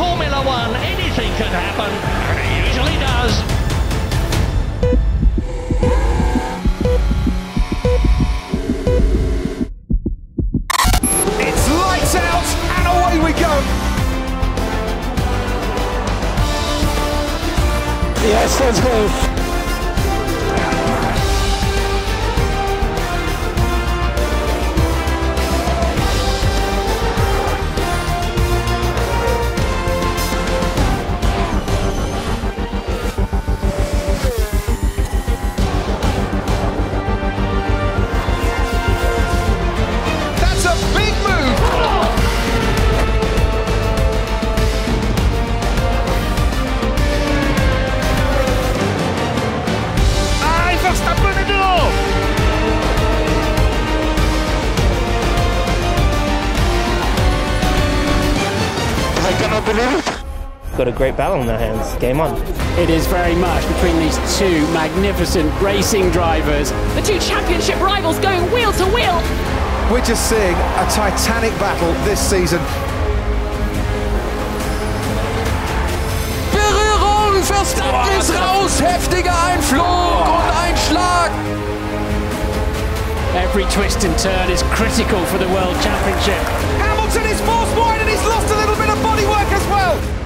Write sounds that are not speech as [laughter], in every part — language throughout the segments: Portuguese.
Formula One, anything can happen, and it usually does. It's lights out and away we go. Yes, let's go. A great battle in their hands. Game on. It is very much between these two magnificent racing drivers. The two championship rivals going wheel to wheel. We're just seeing a titanic battle this season. Berührung, Verstappen ist raus, heftiger Einflug und Einschlag. Every twist and turn is critical for the World Championship. Hamilton is forced wide and he's lost a little bit of bodywork as well.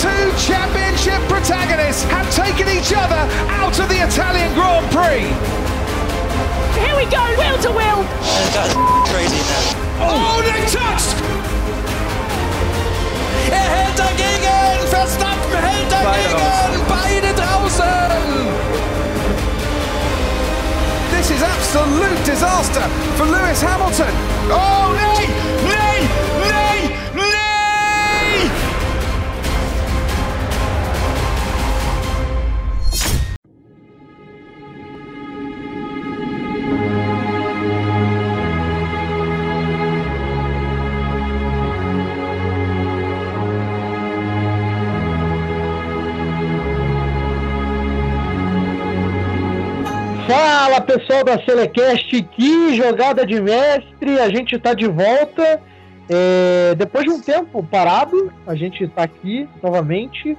The two championship protagonists have taken each other out of the Italian Grand Prix. Here we go, wheel to wheel. crazy now. Oh, they touched! Er hält dagegen, Verstappen hält dagegen, beide draußen. This is absolute disaster for Lewis Hamilton. Oh, nay, nay, Fala pessoal da Selecast, que jogada de mestre, a gente tá de volta. É, depois de um tempo parado, a gente tá aqui novamente,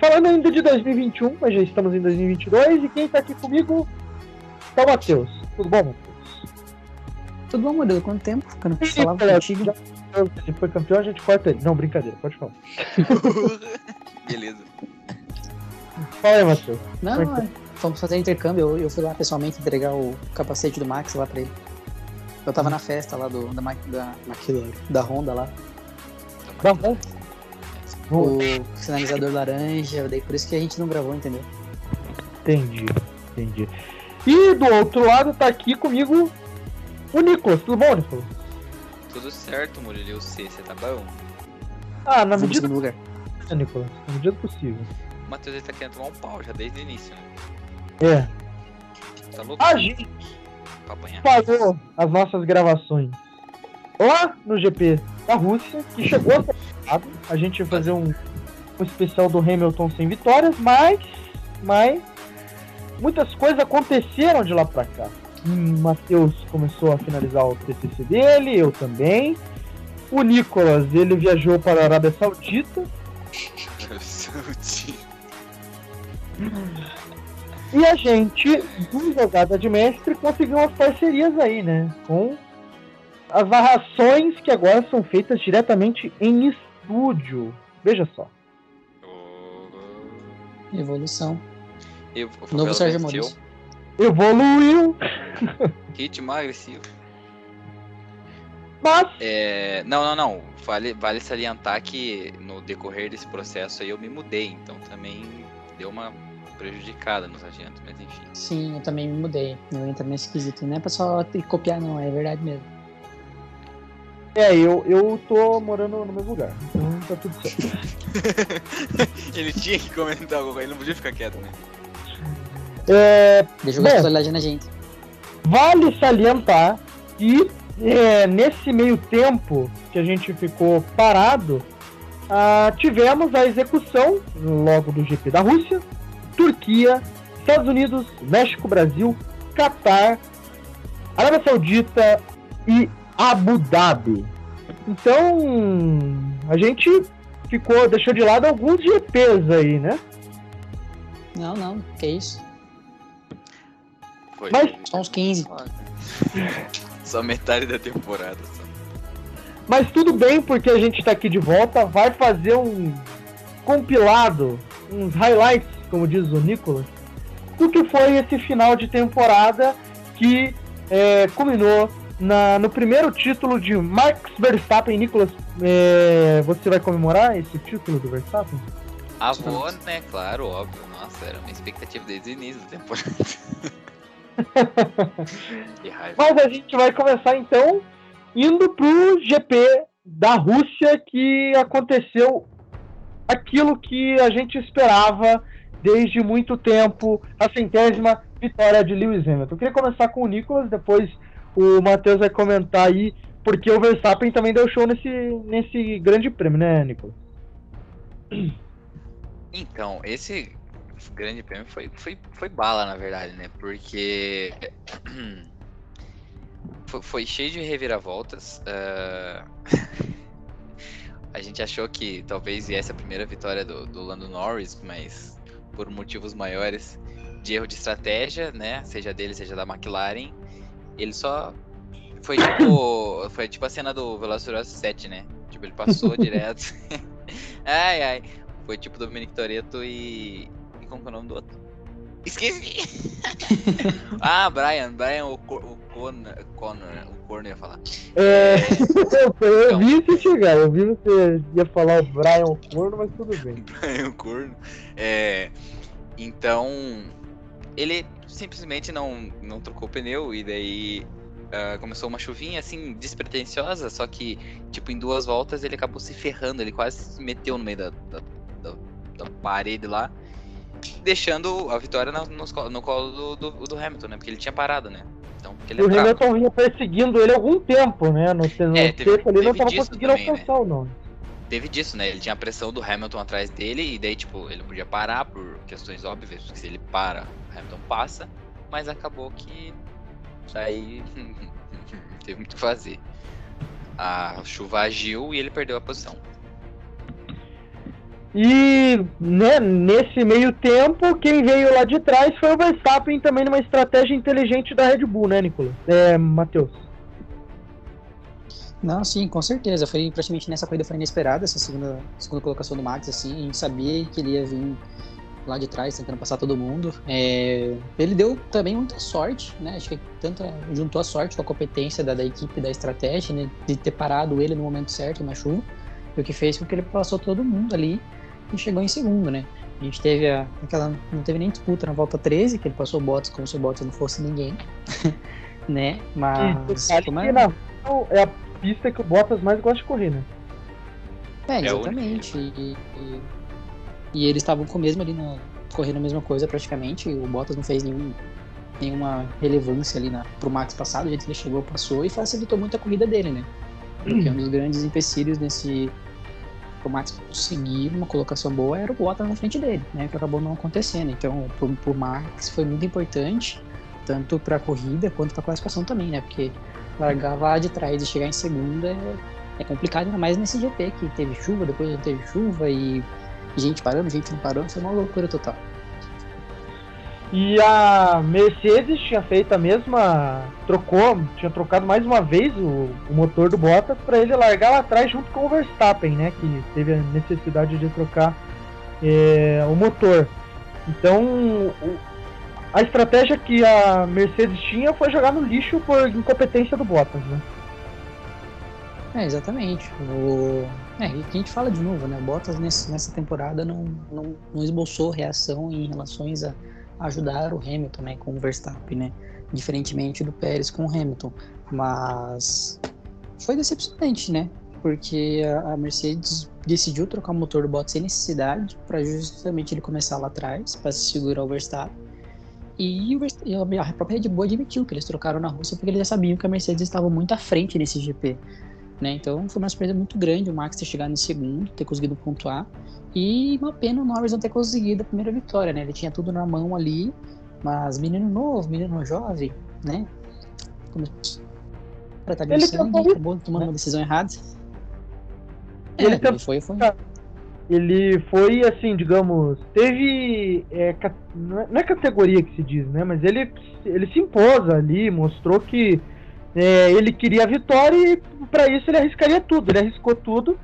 falando ainda de 2021, mas já estamos em 2022. E quem tá aqui comigo é o Matheus. Tudo bom, Matheus? Tudo bom, Murilo? Quanto tempo que eu não falava contigo? já- Ele foi campeão, a gente corta ele. Não, brincadeira, pode falar. [laughs] Beleza. Fala aí, Matheus. Não, é é, fomos fazer intercâmbio. Eu, eu fui lá pessoalmente entregar o capacete do Max lá pra ele. Eu tava na festa lá do, da, Ma- da, McLaren, da Honda lá. Tá bom. O sinalizador laranja, daí por isso que a gente não gravou, entendeu? Entendi, entendi. E do outro lado tá aqui comigo o Nicolas. Tudo bom, Nicolas? Tudo certo, Murilo. Eu sei, você tá bom? Ah, na medida lugar. possível, Nicolas. Na medida possível. O Matheus ele tá querendo tomar um pau já desde o início, né? É. Tá louco A gente parou as nossas gravações lá no GP da Rússia, que chegou a ser. A gente ia fazer um, um especial do Hamilton sem vitórias, mas, mas muitas coisas aconteceram de lá pra cá. Hum, Matheus começou a finalizar o TCC dele, eu também. O Nicolas, ele viajou para a Arábia Saudita. E a gente, do Jogada de Mestre, conseguiu umas parcerias aí, né? Com as narrações que agora são feitas diretamente em estúdio. Veja só. Evolução. Eu, o Novo Sérgio. Maurício. Evoluiu. Ritmo agressivo. Mas, É, não, não, não. Vale, vale salientar que no decorrer desse processo aí eu me mudei, então também deu uma prejudicada nos agendas, mas enfim. Sim, eu também me mudei. Eu entro nesse esquisito. Não é pra só copiar, não, é verdade mesmo. é, eu, eu tô morando no mesmo lugar. Então tá tudo certo. [laughs] ele tinha que comentar alguma coisa, ele não podia ficar quieto, né? É, Deixa eu Bom. responsabilidade na gente. Vale salientar que é, nesse meio tempo que a gente ficou parado, ah, tivemos a execução logo do GP da Rússia, Turquia, Estados Unidos, México, Brasil, Catar, Arábia Saudita e Abu Dhabi. Então, a gente ficou, deixou de lado alguns GPs aí, né? Não, não, que isso. Foi Mas- Só uns 15. só metade da temporada. Só. Mas tudo bem, porque a gente tá aqui de volta, vai fazer um compilado, uns highlights, como diz o Nicolas, do que foi esse final de temporada que é, culminou na- no primeiro título de Max Verstappen. Nicolas, é, você vai comemorar esse título do Verstappen? Avô, né? Claro, óbvio. Nossa, era uma expectativa desde o início da temporada. [laughs] que raiva. Mas a gente vai começar então indo pro GP da Rússia que aconteceu aquilo que a gente esperava desde muito tempo, a centésima vitória de Lewis Hamilton. Eu queria começar com o Nicolas, depois o Matheus vai comentar aí, porque o Verstappen também deu show nesse, nesse grande prêmio, né, Nicolas? Então, esse grande prêmio foi, foi, foi bala, na verdade, né? Porque [clears throat] foi, foi cheio de reviravoltas. ah, [laughs] a gente achou que talvez viesse a primeira vitória do, do Lando Norris, mas por motivos maiores de erro de estratégia, né? Seja dele, seja da McLaren, ele só foi tipo, [laughs] foi tipo a cena do Velociraptor 7, né? Tipo, ele passou [laughs] direto. [laughs] ai, ai. Foi tipo Dominic Toretto e. E como que é o nome do outro? Esqueci! [laughs] ah, Brian, Brian o, o Connor, Connor, o Corner ia falar. É, eu, eu Então. vi isso chegar, eu vi você ia falar o Brian Corno, mas tudo bem. [laughs] Brian Corno. É, então, ele simplesmente não, não trocou o pneu e daí ah, começou uma chuvinha assim despretensiosa, só que tipo em duas voltas ele acabou se ferrando, ele quase se meteu no meio da, da, da- da parede lá, deixando a vitória no, colo- no colo do, do, do Hamilton, né? Porque ele tinha parado, né? Então, porque ele o é bravo. Hamilton vinha perseguindo ele há algum tempo, né? No, no É, teve- tempo ali não teve tava disso conseguindo também, né? alcançar o nome. teve disso, né? Ele tinha a pressão do Hamilton atrás dele e daí, tipo, ele não podia parar por questões óbvias, porque se ele para, o Hamilton passa, mas acabou que daí [laughs] não teve muito o que fazer. A chuva agiu e ele perdeu a posição. E né, nesse meio tempo, quem veio lá de trás foi o Verstappen também numa estratégia inteligente da Red Bull, né, Nicolas? É, Matheus. Não, sim, com certeza. Foi praticamente nessa corrida foi inesperada essa segunda, segunda colocação do Max, assim. A gente sabia que ele ia vir lá de trás tentando passar todo mundo. É, ele deu também muita sorte, né? Acho que tanto juntou a sorte com a competência da, da equipe, da estratégia, né? De ter parado ele no momento certo na chuva. O que fez com que ele passou todo mundo ali e chegou em segundo, né? A gente teve a, aquela. Não teve nem disputa na volta 13, que ele passou o Bottas como se o Bottas não fosse ninguém. [laughs] né? E Mas. uma- que na é a pista que o Bottas mais gosta de correr, né? É, É exatamente. E, e- e eles estavam com o mesmo ali, na, correndo a mesma coisa praticamente. O Bottas não fez nenhum, nenhuma relevância ali na, pro Max passado. O jeito que ele chegou, passou e facilitou muito a corrida dele, né? Porque um dos grandes empecilhos nesse. Pro Max conseguir uma colocação boa era o Bottas na frente dele, né? Que acabou não acontecendo. Então, pro, pro Max foi muito importante, tanto pra corrida quanto pra classificação também, né? Porque largar lá de trás e chegar em segunda é é complicado, ainda mais nesse GP que teve chuva, depois não teve chuva e gente parando, gente não parando, foi uma loucura total. E a Mercedes tinha feito a mesma. Trocou, tinha trocado mais uma vez o, o motor do Bottas para ele largar lá atrás junto com o Verstappen, né? Que teve a necessidade de trocar é, o motor. Então, o- a estratégia que a Mercedes tinha foi jogar no lixo por incompetência do Bottas, né? É, exatamente. O... É, e que a gente fala de novo, né? O Bottas nesse, nessa temporada não, não, não esboçou reação em relações a ajudar o Hamilton, né? Com o Verstappen, né? Diferentemente do Pérez com o Hamilton. Mas foi decepcionante, né? Porque a, Mercedes decidiu trocar o motor do Bottas sem necessidade para justamente ele começar lá atrás, para segurar o Verstappen. E, e a própria Red Bull admitiu que eles trocaram na Rússia porque eles já sabiam que a Mercedes estava muito à frente nesse GP. Né? Então foi uma surpresa muito grande o Max ter chegado em segundo, ter conseguido pontuar. E uma pena o Norris não ter conseguido a primeira vitória, né? Ele tinha tudo na mão ali, mas menino novo, menino jovem, né? Como... Pra tá Ele sangue, tentou- acabou tomando uma decisão errada. É, ele, ele tentou- foi, foi. ele foi assim, digamos, teve. é, é- não é categoria que se diz, né? Mas ele, ele se impôs ali, mostrou que é, ele queria a vitória e para isso ele arriscaria tudo. Ele arriscou tudo.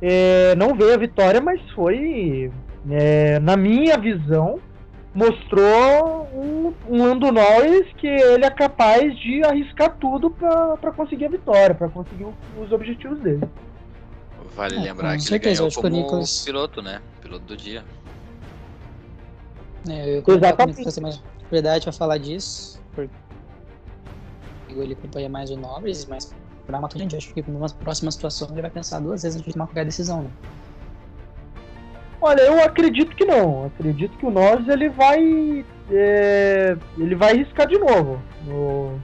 É, não veio a vitória, mas foi, é, na minha visão, mostrou um, um Lando Norris que ele é capaz de arriscar tudo para conseguir a vitória, para conseguir os objetivos dele. Vale É, lembrar que certeza, ele ganhou como Nicolas- piloto, né? Piloto do dia. É, eu ia Exatamente. mais propriedade pra falar disso, porque ele acompanha mais o Norris, mas gente, acho que numa próxima situação ele vai pensar duas vezes antes de tomar qualquer decisão, né? Olha, eu acredito que não. Acredito que o Norris ele vai. é, ele vai arriscar de novo. No-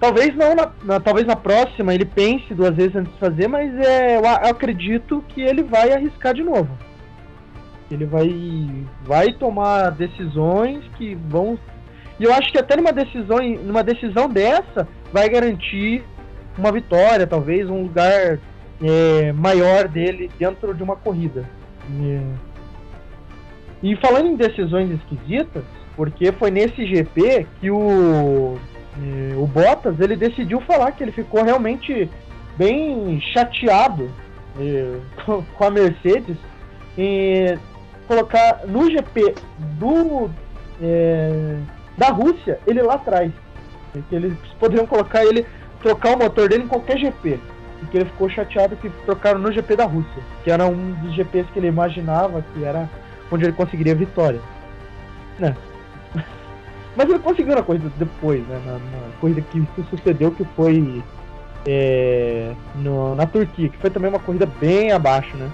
Talvez não na, na- talvez na próxima ele pense duas vezes antes de fazer, mas é, eu, eu acredito que ele vai arriscar de novo. Ele vai, vai tomar decisões que vão. E eu acho que até numa decisão, numa decisão dessa vai garantir uma vitória, talvez um lugar é, maior dele dentro de uma corrida. É. E falando em decisões esquisitas, porque foi nesse GP que o, o Bottas ele decidiu falar que ele ficou realmente bem chateado [laughs] com, com a Mercedes em colocar no GP do é, da Rússia ele lá atrás. Que eles poderiam colocar ele, trocar o motor dele em qualquer GP. Porque ele ficou chateado que trocaram no GP da Rússia, que era um dos GPs que ele imaginava que era onde ele conseguiria vitória. Né? [laughs] Mas ele conseguiu na corrida depois, né? Na, na corrida que se sucedeu, que foi é, no- na Turquia, que foi também uma corrida bem abaixo, né?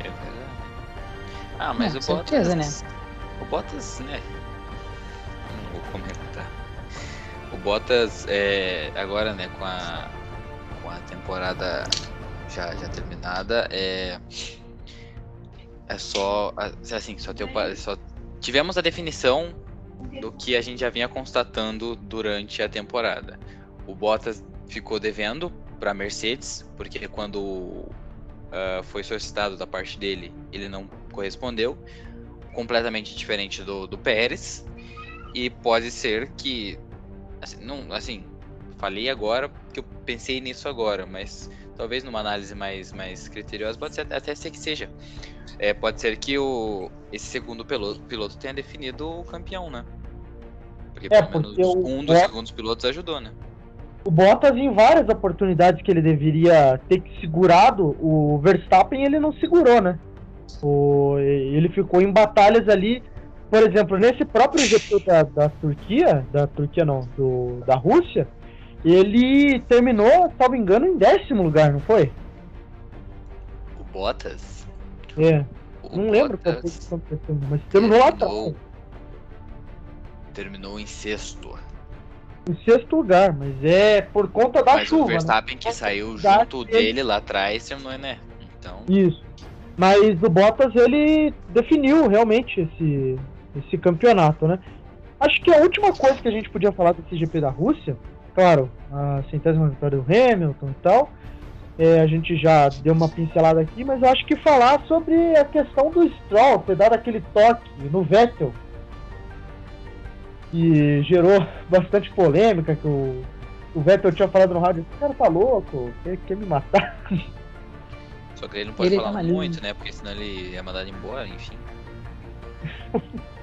É verdade. Ah, mas o certeza, Bottas. O Bottas, né? Bottas, é, agora, né, com a, com a temporada já, já terminada, é. É só. Assim, só, pa- só tivemos a definição do que a gente já vinha constatando durante a temporada. O Bottas ficou devendo para Mercedes, porque quando ah, foi solicitado da parte dele, ele não correspondeu, completamente diferente do, do Pérez, e pode ser que, assim, não, assim, falei agora porque eu pensei nisso agora, mas talvez numa análise mais, mais criteriosa pode ser até ser que seja. É, pode ser que o, esse segundo piloto, piloto tenha definido o campeão, né? Porque É, pelo menos porque um dos é- segundos pilotos ajudou, né? O Bottas, em várias oportunidades que ele deveria ter segurado o Verstappen, ele não segurou, né? O, ele ficou em batalhas ali, por exemplo, nesse próprio GP da, da Turquia, da Turquia não, do, da Rússia, ele terminou, salvo engano, em décimo lugar, não foi? O Bottas. É, o não lembro qual foi Bottas que aconteceu, mas terminou lá atrás, terminou, em sexto. em sexto lugar, mas é por conta da Mas chuva. o né? Verstappen que saiu junto dele lá atrás terminou, né? Então, Isso. Mas o Bottas ele definiu realmente esse, esse campeonato, né? Acho que a última coisa que a gente podia falar desse GP da Rússia, claro, a centésima vitória do Hamilton e tal, é, a gente já deu uma pincelada aqui, mas eu acho que falar sobre a questão do Stroll ter dado aquele toque no Vettel, que gerou [laughs] bastante polêmica, que o, o Vettel tinha falado no rádio, esse cara tá louco, quer, quer me matar. só que ele não pode Ele falar ali. muito, né? Porque senão ele ia mandar ele embora, enfim. [laughs]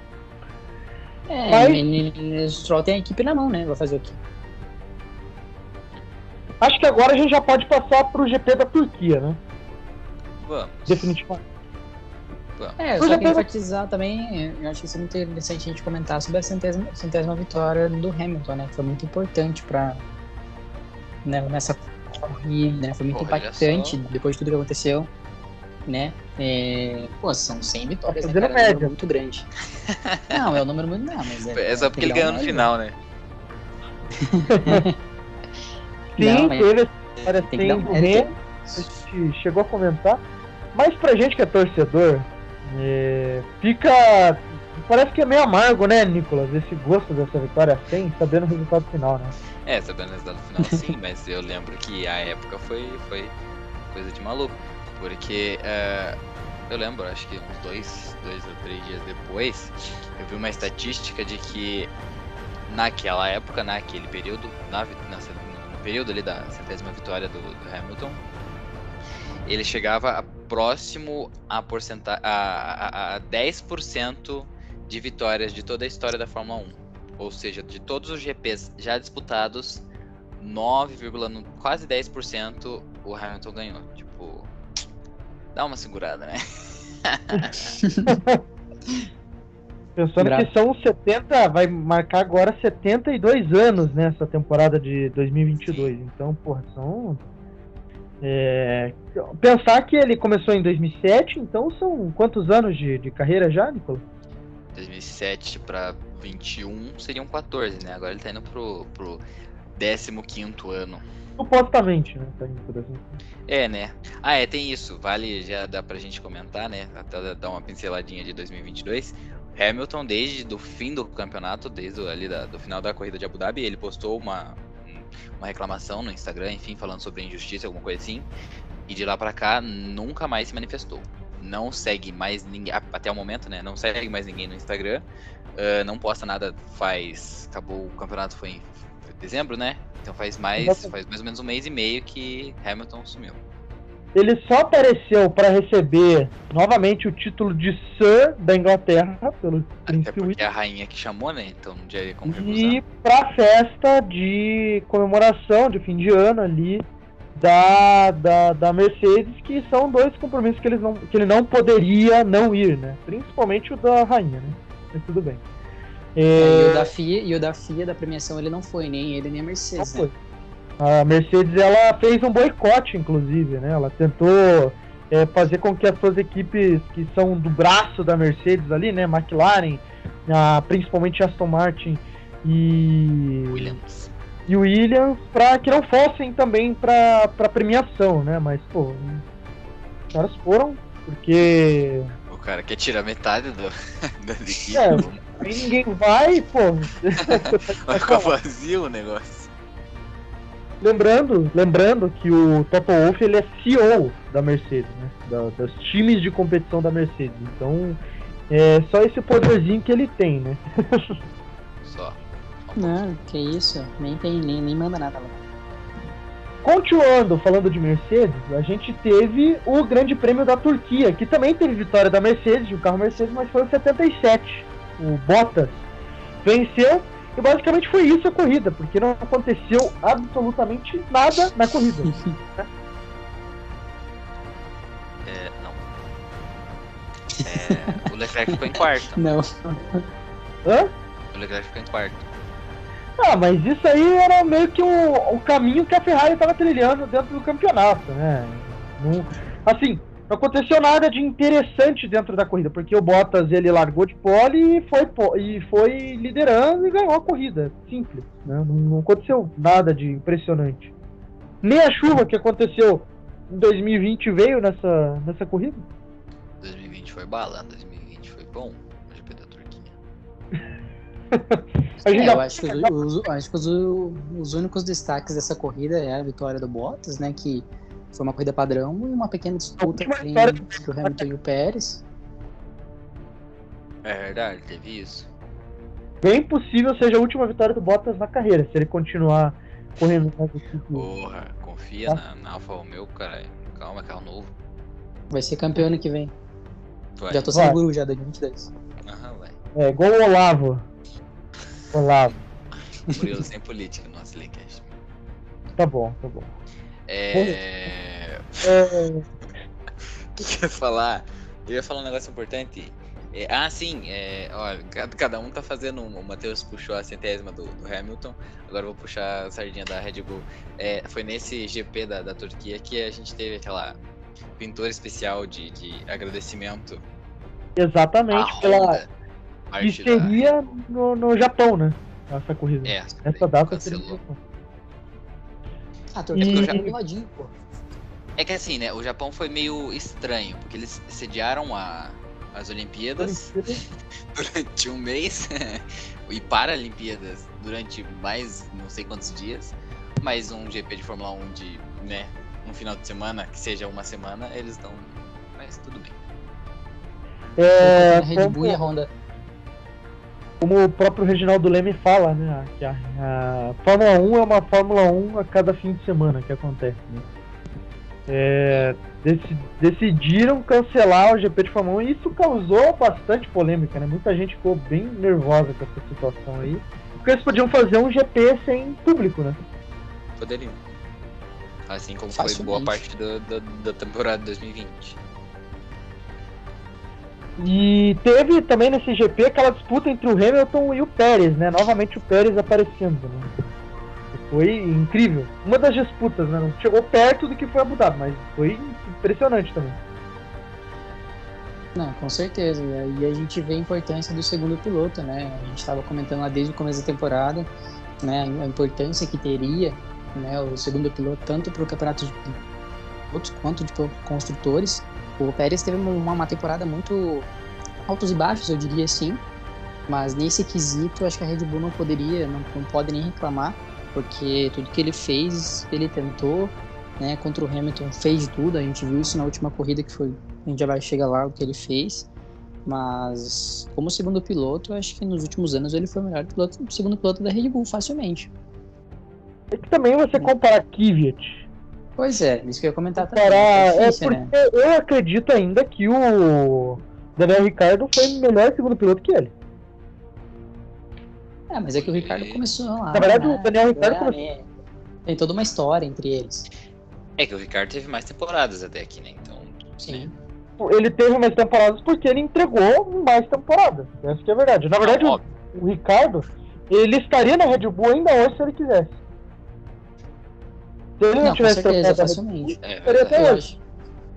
É, Mas- o Stroll tem a equipe na mão, né? Vai fazer o quê? Acho que agora a gente já pode passar pro GP da Turquia, né? Vamos. Definitivamente. É, eu só é, queria enfatizar também, eu acho que seria interessante a gente comentar sobre a centésima, centésima vitória do Hamilton, né? Que foi muito importante pra. Né, nessa corrida, né? Foi muito Olha impactante só. depois de tudo que aconteceu, né? É, pô, são 100 vitórias, Tá né, cara? É um número muito grande. [laughs] Não, é um número muito. Não, mas é. É só porque ele ganhou no final, né? [laughs] Sim, Não, teve essa Tem um mérito. Hamilton, a gente chegou a comentar. Mas pra gente que é torcedor, é, fica Parece que é meio amargo, né, Nicolas? Esse gosto dessa vitória sem, sabendo o resultado final, né? É, sabendo o resultado final sim, [laughs] mas eu lembro que a época foi, foi coisa de maluco. Porque uh, eu lembro, acho que uns dois, dois ou três dias depois, eu vi uma estatística de que naquela época, naquele período, na, na, no período ali da centésima vitória do, do Hamilton, ele chegava a próximo a, a, a, a 10% de vitórias de toda a história da Fórmula 1. Ou seja, de todos os GPs já disputados, 9, quase 10% o Hamilton ganhou. Dá uma segurada, né? [laughs] Pensando Graças. que são 70, vai marcar agora 72 anos nessa temporada de 2022. Sim. Então, porra, são. É... Pensar que ele começou em 2007, então são quantos anos de, de carreira já, Nicolas? 2007 para 21 seriam 14, né? Agora ele tá indo pro, pro 15 ano. Supostamente, né? Tá É, né? Ah, é, tem isso. Vale, já dá pra gente comentar, né? Até dar uma pinceladinha de 2022. Hamilton, desde o fim do campeonato, desde ali da, do final da corrida de Abu Dhabi, ele postou uma, uma reclamação no Instagram, enfim, falando sobre injustiça, alguma coisa assim. E de lá para cá, nunca mais se manifestou não segue mais ninguém, até o momento, né? Não segue mais ninguém no Instagram. Uh, não posta nada faz. Acabou o campeonato foi dezembro, né? Então faz mais, faz mais ou menos um mês e meio que Hamilton sumiu. Ele só apareceu para receber novamente o título de Sir da Inglaterra pelo Até porque é a rainha que chamou, né? Então não tinha como recusar. E para festa de comemoração de fim de ano ali da, da, da Mercedes, que são dois compromissos que, eles não, que ele não poderia não ir, né? Principalmente o da rainha, né? Mas tudo bem. É... E, o da FIA, e o da FIA da premiação ele não foi, nem ele nem a Mercedes. Né? A Mercedes ela fez um boicote, inclusive, né? Ela tentou é, fazer com que as suas equipes que são do braço da Mercedes ali, né? McLaren, a, principalmente Aston Martin e Williams e Williams para que não fossem também para premiação, né? Mas, pô, os caras foram porque. O cara quer tirar metade do, [laughs] da equipe. É, ninguém vai, pô. [laughs] Vai ficar vazio o negócio. Lembrando, lembrando que o Toto Wolff ele é CEO da Mercedes, né? Da, dos times de competição da Mercedes. Então, é só esse poderzinho que ele tem, né? [laughs] só. Não, que isso, nem tem, nem, nem manda nada lá. Continuando falando de Mercedes, a gente teve o Grande Prêmio da Turquia, que também teve vitória da Mercedes, de um carro Mercedes, mas foi o 77. O Bottas venceu e basicamente foi isso a corrida, porque não aconteceu absolutamente nada na corrida. [laughs] é, não. É, o Leclerc ficou em quarto. [laughs] Não. Hã? O Leclerc ficou em quarto. Ah, mas isso aí era meio que o, o caminho que a Ferrari estava trilhando dentro do campeonato, né? Não, assim, não aconteceu nada de interessante dentro da corrida, porque o Bottas ele largou de pole e foi, e foi liderando e ganhou a corrida. Simples, né? Não, não aconteceu nada de impressionante. Nem a chuva que aconteceu em 2020 veio nessa, nessa corrida. 2020 foi bala, 2020 foi bom. [laughs] É, eu acho que, os, [laughs] os, acho que os, os, únicos destaques dessa corrida é a vitória do Bottas, né? Que foi uma corrida padrão e uma pequena disputa entre o Hamilton e o Pérez. É verdade, teve isso. Bem possível seja a última vitória do Bottas na carreira, se ele continuar correndo com Porra, confia tá? na, na Alfa Romeo, cara. Calma, carro novo. Vai ser campeão ano que vem. Vai. Já tô seguro já, 2022. Aham, vai. É, igual o Olavo. Olavo. Murilo sem política no nosso. Tá bom, tá bom. É. O que eu ia falar? Eu ia falar um negócio importante. É, ah, sim, é, ó, cada um tá fazendo. O Matheus puxou a centésima do, do, Hamilton, agora eu vou puxar a sardinha da Red Bull. É, foi nesse GP da, da Turquia que a gente teve aquela pintura especial de, de agradecimento. Exatamente, pela, que seria no, no Japão, né? Essa corrida. É, essa data seria no Japão. Ah, tô e... já ladinho, pô. É que assim, né? O Japão foi meio estranho, porque eles sediaram a, as Olimpíadas [laughs] durante um mês [laughs] e Paralimpíadas durante mais não sei quantos dias, mais um GP de Fórmula 1 de, né, um final de semana, que seja uma semana, eles estão. Mas tudo bem. É, a Red Bull e a Honda. Como o próprio Reginaldo Leme fala, né? Que a, a Fórmula 1 é uma Fórmula 1 a cada fim de semana que acontece. Né? É, deci- decidiram cancelar o GP de Fórmula 1 e isso causou bastante polêmica, né? Muita gente ficou bem nervosa com essa situação aí. Porque eles podiam fazer um GP sem público, né? Poderiam. Assim como foi boa Facilmente. parte da temporada de 2020. E teve também nesse GP aquela disputa entre o Hamilton e o Pérez, né? Novamente o Pérez aparecendo, né? Foi incrível. Uma das disputas, né? Não chegou perto do que foi Abu Dhabi, mas foi impressionante também. Não, com certeza. E a gente vê a importância do segundo piloto, né? A gente estava comentando lá desde o começo da temporada, né? A importância que teria, né? O segundo piloto tanto para o campeonato de pilotos quanto de construtores. O Pérez teve uma, uma temporada muito altos e baixos, eu diria assim. Mas nesse quesito, acho que a Red Bull não poderia, não, não pode nem reclamar, porque tudo que ele fez, ele tentou, né? Contra o Hamilton fez tudo. A gente viu isso na última corrida que foi a gente já vai chegar lá o que ele fez. Mas como segundo piloto, acho que nos últimos anos ele foi o melhor piloto, segundo piloto da Red Bull, facilmente. É que também você comparar Kvyat, Pois é, isso que eu ia comentar também. comparar... É É difícil, porque né? eu acredito ainda que o Daniel Ricciardo foi melhor segundo piloto que ele. É, mas é que o Ricardo começou lá. Na verdade, né? o Daniel Ricciardo É, começou... né? Tem toda uma história entre eles. É que o Ricardo teve mais temporadas até aqui, né? Então. Sim. Ele teve mais temporadas porque ele entregou mais temporadas. Essa que é a verdade. Na verdade, o, o Ricardo, ele estaria na Red Bull ainda hoje se ele quisesse. Se ele não, Não, tivesse certeza, facilmente. É, estaria Eu até hoje. acho,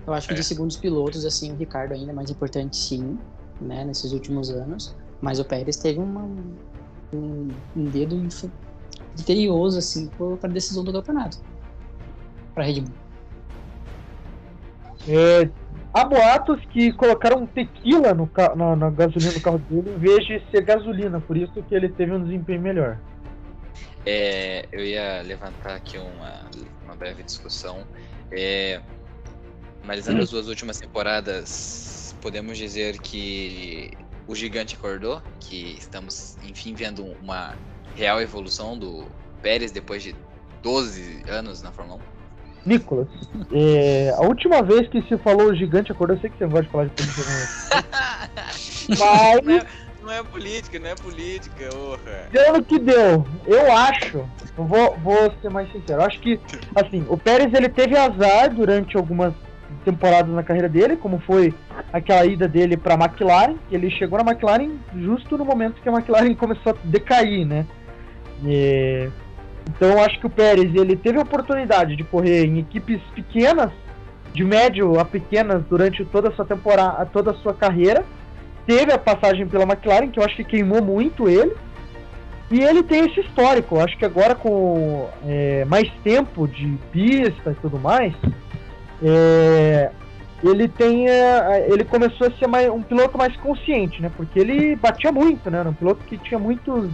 eu acho que de segundos pilotos, assim, o Ricardo ainda é mais importante, sim, né, nesses últimos anos. Mas o Pérez teve uma, um, um dedo criterioso, assim, para a decisão do campeonato. Para Red Bull. É, há boatos que colocaram tequila no na, na gasolina do carro dele em vez de ser gasolina, por isso que ele teve um desempenho melhor. É, eu ia levantar aqui uma, uma breve discussão. É, analisando as duas últimas temporadas, podemos dizer que o gigante acordou, que estamos, enfim, vendo uma real evolução do Pérez depois de 12 anos na Fórmula 1. Nicolas, é, a última vez que se falou o gigante acordou, eu sei que você não gosta de falar de política, [laughs] não. mas Não é, política, não é política, porra. deu no que deu. Eu acho, eu vou, vou ser mais sincero, eu acho que, [laughs] assim, o Pérez ele teve azar durante algumas temporadas na carreira dele, como foi aquela ida dele para McLaren, ele chegou na McLaren justo no momento que a McLaren começou a decair, né? E- Então eu acho que o Pérez ele teve a oportunidade de correr em equipes pequenas, de médio a pequenas durante toda a sua temporada, toda a sua carreira. Teve a passagem pela McLaren, que eu acho que queimou muito ele. E ele tem esse histórico. Eu acho que agora com é, mais tempo de pista e tudo mais, é, ele tem é, ele começou a ser mais, um piloto mais consciente, né? Porque ele batia muito, né? Era um piloto que tinha muitos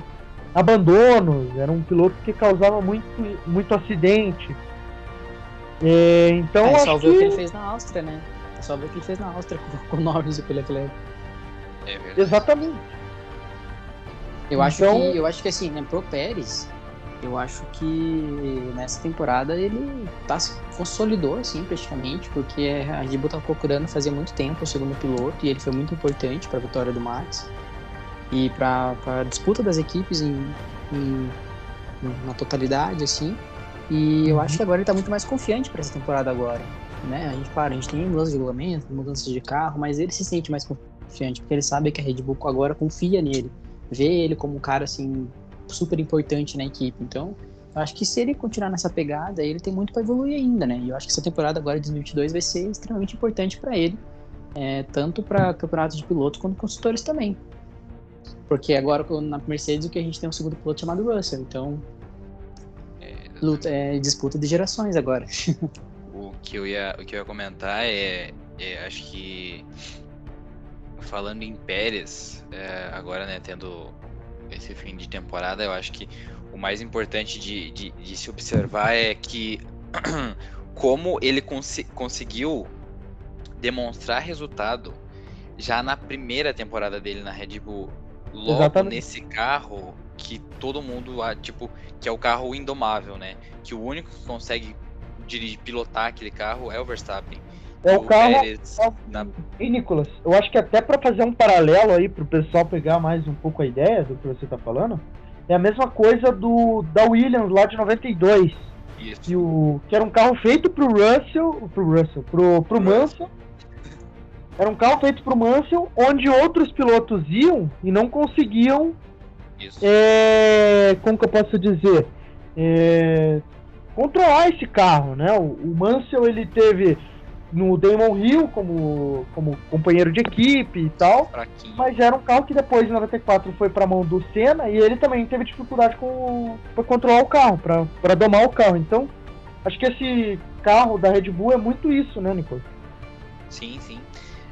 abandonos, era um piloto que causava muito, muito acidente. É, então é, acho só ver o que que ele fez na Áustria, né? É só ver o que ele fez na Áustria com, com o Norris e com o Leclerc. É verdade. exatamente. Eu acho Então- que eu acho que assim, né, pro Pérez, eu acho que nessa temporada ele tá se consolidou assim praticamente, porque a Red Bull tava procurando fazer muito tempo o segundo piloto e ele foi muito importante para a vitória do Max e para a disputa das equipes em, em- na totalidade assim. E eu acho que agora ele tá muito mais confiante para essa temporada agora, né? A gente, claro, a gente tem mudança de regulamento, mudança de carro, mas ele se sente mais confiante porque ele sabe que a Red Bull agora confia nele vê ele como um cara assim super importante na equipe. Então, eu acho que se ele continuar nessa pegada, ele tem muito para evoluir ainda, né? E eu acho que essa temporada agora de 2022 vai ser extremamente importante para ele, é, tanto para campeonatos de piloto quanto construtores também. Porque agora na Mercedes o que a gente tem é um segundo piloto chamado Russell, então É, luta, é disputa de gerações agora. [laughs] O que eu ia, o que eu ia comentar é, é, acho que falando em Pérez, é, agora né, tendo esse fim de temporada, eu acho que o mais importante de, de, de se observar é que [clears throat] como ele cons conseguiu demonstrar resultado já na primeira temporada dele na Red Bull, logo Exatamente. nesse carro que todo mundo, tipo, que é o carro indomável, né? Que o único que consegue dirigir, pilotar aquele carro é o Verstappen. É o, o carro. Pérez, é na... E Nicolas, eu acho que até para fazer um paralelo aí pro pessoal pegar mais um pouco a ideia do que você tá falando, é a mesma coisa do da Williams lá de 92. Isso. Que, o, que era um carro feito pro Russell, pro Russell, pro, pro Mansell. Era um carro feito pro Mansell, onde outros pilotos iam e não conseguiam. Isso. É, como que eu posso dizer? É, controlar esse carro, né? O, o Mansell ele teve no Damon Hill como, como companheiro de equipe e tal. Fraquinho. Mas era um carro que depois, em 94, foi para mão do Senna e ele também teve dificuldade com para controlar o carro, para domar o carro. Então, acho que esse carro da Red Bull é muito isso, né, Nicolas? Sim, sim.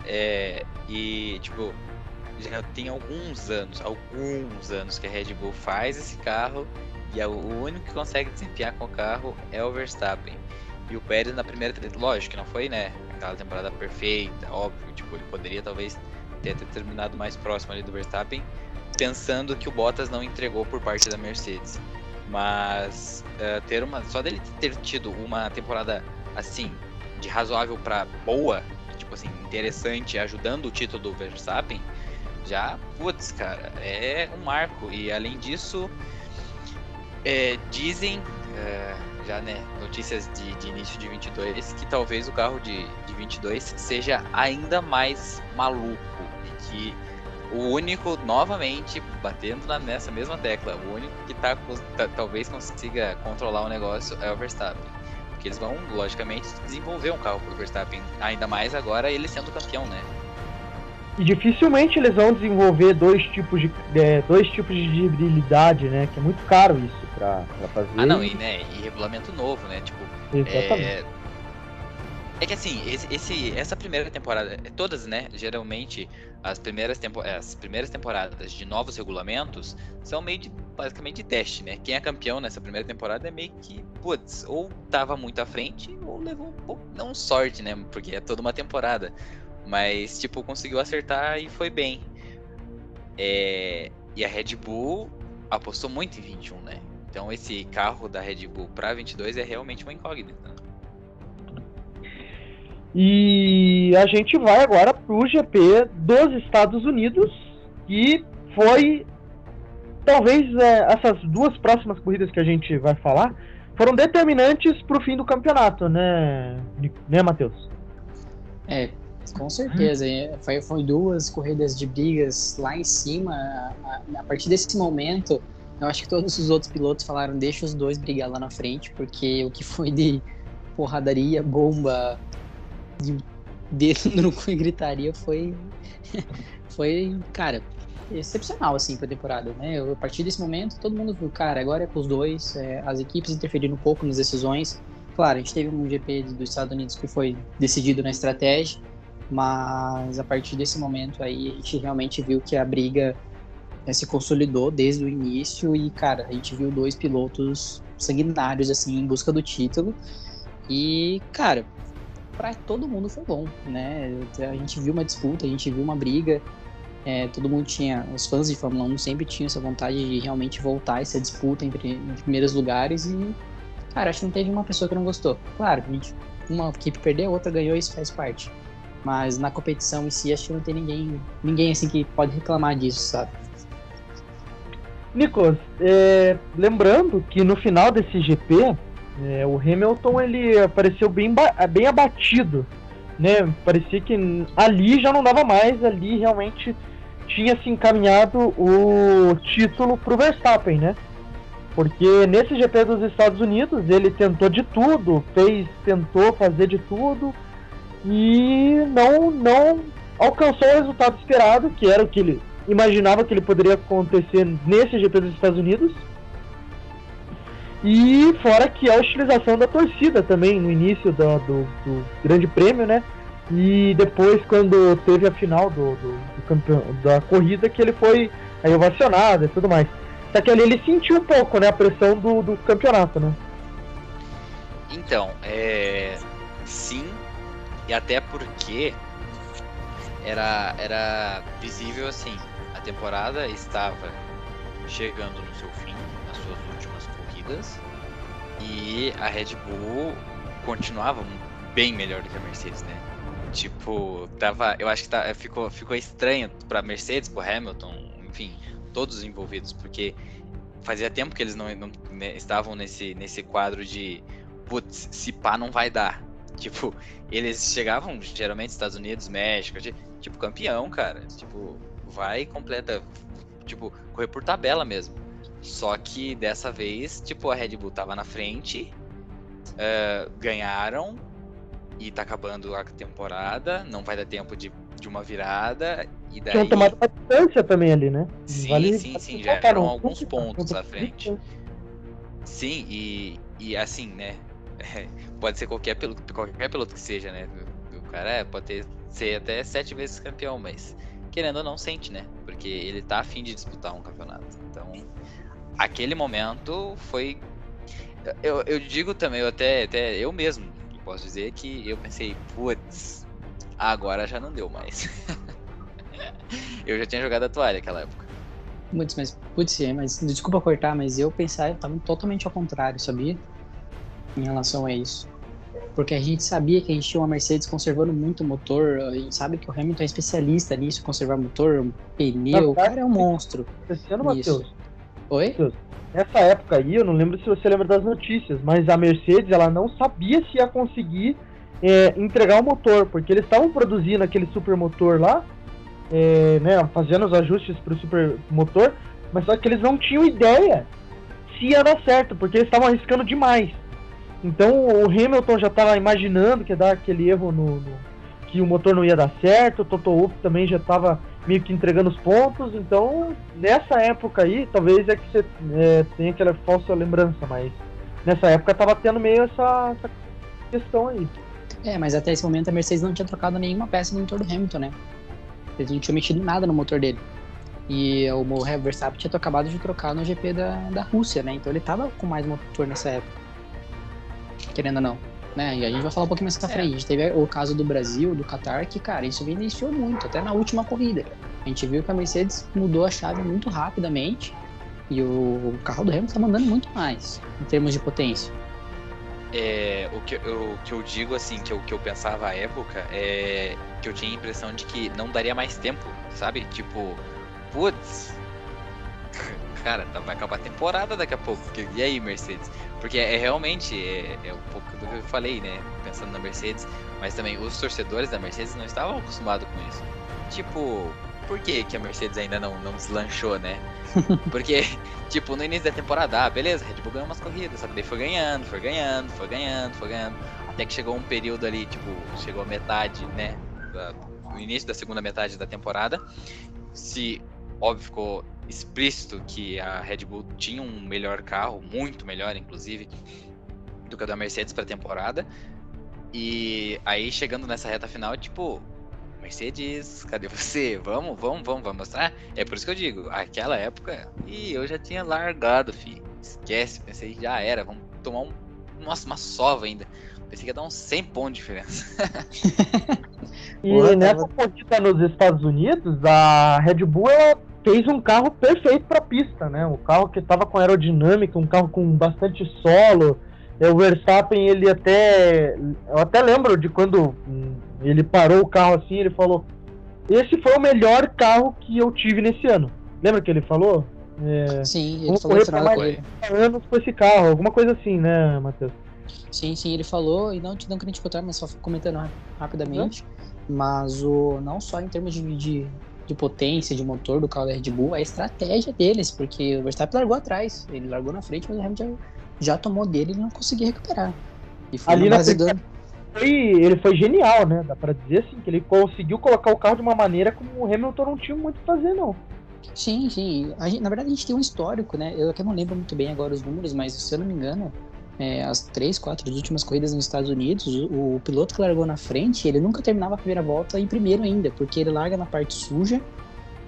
É, e, tipo, já tem alguns anos, alguns anos que a Red Bull faz esse carro e é o único que consegue desempenhar com o carro é o Verstappen. E o Pérez na primeira, lógico que não foi, né, aquela temporada perfeita, óbvio, tipo, ele poderia talvez ter, ter terminado mais próximo ali do Verstappen, pensando que o Bottas não entregou por parte da Mercedes. Mas uh, ter uma, só dele ter tido uma temporada assim, de razoável para boa, tipo assim, interessante, ajudando o título do Verstappen, já, putz, cara, é um marco. E além disso, é, dizem. É, já, né, notícias de, de, início de 22, que talvez o carro de, de 22 seja ainda mais maluco e que o único, novamente, batendo nessa mesma tecla, o único que tá, talvez consiga controlar o negócio é o Verstappen. Porque eles vão, logicamente, desenvolver um carro pro Verstappen, ainda mais agora ele sendo campeão, né? E dificilmente eles vão desenvolver dois tipos de é, dois tipos de dirigibilidade, né? Que é muito caro isso pra, pra fazer. Ah, não, e, né, e regulamento novo, né? Tipo, Exatamente. É, é que assim, esse, esse, essa primeira temporada, todas, né? Geralmente, as primeiras, tempo, as primeiras temporadas de novos regulamentos são meio de, basicamente de teste, né? Quem é campeão nessa primeira temporada é meio que, putz, ou tava muito à frente, ou levou um pouco, não sorte, né? Porque é toda uma temporada. Mas, tipo, conseguiu acertar e foi bem. É, e a Red Bull apostou muito em 21, né? Então esse carro da Red Bull para 22 é realmente uma incógnita. E a gente vai agora para o GP dos Estados Unidos, que foi talvez é, essas duas próximas corridas que a gente vai falar foram determinantes para o fim do campeonato, né, né, Matheus? É, com certeza. Foi, foi duas corridas de brigas lá em cima. A, a partir desse momento, eu acho que todos os outros pilotos falaram: deixa os dois brigar lá na frente, porque o que foi de porradaria, bomba, de dedo no cu e gritaria foi. [laughs] foi, cara, excepcional, assim, pra temporada, né? Eu, a partir desse momento, todo mundo viu, cara, agora é com os dois, é, as equipes interferiram um pouco nas decisões. Claro, a gente teve um GP dos Estados Unidos que foi decidido na estratégia, mas a partir desse momento aí, a gente realmente viu que a briga né, se consolidou desde o início e, cara, a gente viu dois pilotos sanguinários, assim, em busca do título. E, cara, para todo mundo foi bom, né? A gente viu uma disputa, a gente viu uma briga. É, todo mundo tinha, os fãs de Fórmula 1 sempre tinham essa vontade de realmente voltar essa disputa entre, primeiros lugares e, cara, acho que não teve uma pessoa que não gostou. Claro, gente, uma equipe perdeu, outra ganhou, isso faz parte. Mas na competição em si, acho que não tem ninguém, ninguém assim que pode reclamar disso, sabe? Nicolas, é, lembrando que no final desse GP, é, o Hamilton ele apareceu bem, bem abatido, né? Parecia que ali já não dava mais, ali realmente tinha se encaminhado o título para o Verstappen, né? Porque nesse GP dos Estados Unidos ele tentou de tudo, fez, tentou fazer de tudo e não, não alcançou o resultado esperado, que era o que ele imaginava que ele poderia acontecer nesse GP dos Estados Unidos. E fora que a utilização da torcida também no início do, do, do Grande Prêmio, né? E depois, quando teve a final do, do, campeão, da corrida, que ele foi aí ovacionado e tudo mais. Só que ali ele sentiu um pouco, né, a pressão do, do campeonato, né? Então, é. Sim, e até porque era, era visível assim, a temporada estava chegando no seu fim, nas suas últimas corridas, e a Red Bull continuava bem melhor do que a Mercedes, né? Tipo, tava, eu acho que tá, ficou, ficou estranho para Mercedes, pro Hamilton, enfim, todos os envolvidos, porque fazia tempo que eles não, não né, estavam nesse, nesse quadro de putz, se pá não vai dar. Tipo, eles chegavam geralmente Estados Unidos, México, tipo campeão, cara. Tipo, vai completa, tipo, correr por tabela mesmo. Só que dessa vez, tipo, a Red Bull tava na frente, uh, ganharam e tá acabando a temporada, não vai dar tempo de, de uma virada e daí... Tinham tomado uma distância também ali, né? Sim, vale, sim, sim, já eram alguns pontos à frente. Sim, e, e assim, né, [laughs] pode ser qualquer piloto, qualquer piloto que seja, né? O cara é, pode ter, ser até sete vezes campeão, mas querendo ou não sente, né? Porque ele tá afim de disputar um campeonato. Então, aquele momento foi. Eu, eu digo também, eu até, até eu mesmo posso dizer que eu pensei, putz, agora já não deu mais. [laughs] eu já tinha jogado a toalha naquela época. Putz, mas, putz, é, mas desculpa cortar, mas eu pensava, eu tava totalmente ao contrário, sabia? em relação a isso. Porque a gente sabia que a gente tinha uma Mercedes conservando muito o motor, a gente sabe que o Hamilton é especialista nisso, conservar motor, pneu, o cara é um monstro. Ano, Matheus. Oi? Nessa época aí, eu não lembro se você lembra das notícias, mas a Mercedes ela não sabia se ia conseguir é, entregar o motor, porque eles estavam produzindo aquele supermotor lá, é, né, fazendo os ajustes para o supermotor, mas só que eles não tinham ideia se ia dar certo, porque eles estavam arriscando demais. Então o Hamilton já estava imaginando que ia dar aquele erro no, no, que o motor não ia dar certo, o Toto Wolff também já estava meio que entregando os pontos, então nessa época aí, talvez é que você é, tenha aquela falsa lembrança, mas nessa época estava tendo meio essa, essa, questão aí. É, mas até esse momento a Mercedes não tinha trocado nenhuma peça no motor do Hamilton, né? Eles não tinham mexido nada no motor dele. E o Verstappen tinha acabado de trocar no GP da, da Rússia, né? Então ele estava com mais motor nessa época querendo ou não. Né? E a gente vai falar um pouquinho mais pra é. frente. A gente teve o caso do Brasil, do Qatar, que, cara, isso iniciou muito, até na última corrida. A gente viu que a Mercedes mudou a chave muito rapidamente e o carro do Hamilton tá mandando muito mais em termos de potência. É, o, que eu, o que eu digo, assim, que eu, que eu pensava à época é que eu tinha a impressão de que não daria mais tempo, sabe? Tipo, putz, cara, tá, vai acabar a temporada daqui a pouco. E aí, Mercedes? Porque é, é realmente é, é, um pouco do que eu falei, né? Pensando na Mercedes, mas também os torcedores da Mercedes não estavam acostumados com isso. Tipo, por que, que a Mercedes ainda não, não deslanchou, né? [laughs] Porque, tipo, no início da temporada, ah, beleza, Red Bull ganhou umas corridas, só que daí foi ganhando, foi ganhando, foi ganhando, foi ganhando. Até que chegou um período ali, tipo, chegou a metade, né? Da, o início da segunda metade da temporada. Se, óbvio, ficou explícito que a Red Bull tinha um melhor carro, muito melhor, inclusive, do que o da Mercedes para a temporada. E aí chegando nessa reta final, tipo, Mercedes, cadê você? Vamos, vamos, vamos, vamos mostrar? É por isso que eu digo, aquela época, e eu já tinha largado, fi. Esquece, pensei, já era, vamos tomar um. Nossa, uma sova ainda. Pensei que ia dar uns 100 pontos de diferença. [laughs] e Porra, nessa corrida nos Estados Unidos, a Red Bull ela fez um carro perfeito para pista, né? Um carro que estava com aerodinâmica, um carro com bastante solo. O Verstappen, ele até. Eu até lembro de quando ele parou o carro assim, ele falou: Esse foi o melhor carro que eu tive nesse ano. Lembra que ele falou? É, sim, ele falou isso na anos com esse carro, alguma coisa assim, né, Matheus? Sim, sim, ele falou, e não, te contar, mas só comentando rapidamente. Mas o, não só em termos de, de de potência de motor do carro da Red Bull, a estratégia deles, porque o Verstappen largou atrás, ele largou na frente, mas o Hamilton já, já tomou dele e não conseguia recuperar. E foi Ali na do... foi, ele foi genial, né? Dá pra dizer assim, que ele conseguiu colocar o carro de uma maneira como o Hamilton não tinha muito a fazer, não. Sim, sim. Gente, na verdade, a gente tem um histórico, né? Eu até não lembro muito bem agora os números, mas se eu não me engano, é, as três, quatro últimas corridas nos Estados Unidos, o, o, piloto que largou na frente, ele nunca terminava a primeira volta em primeiro ainda, porque ele larga na parte suja,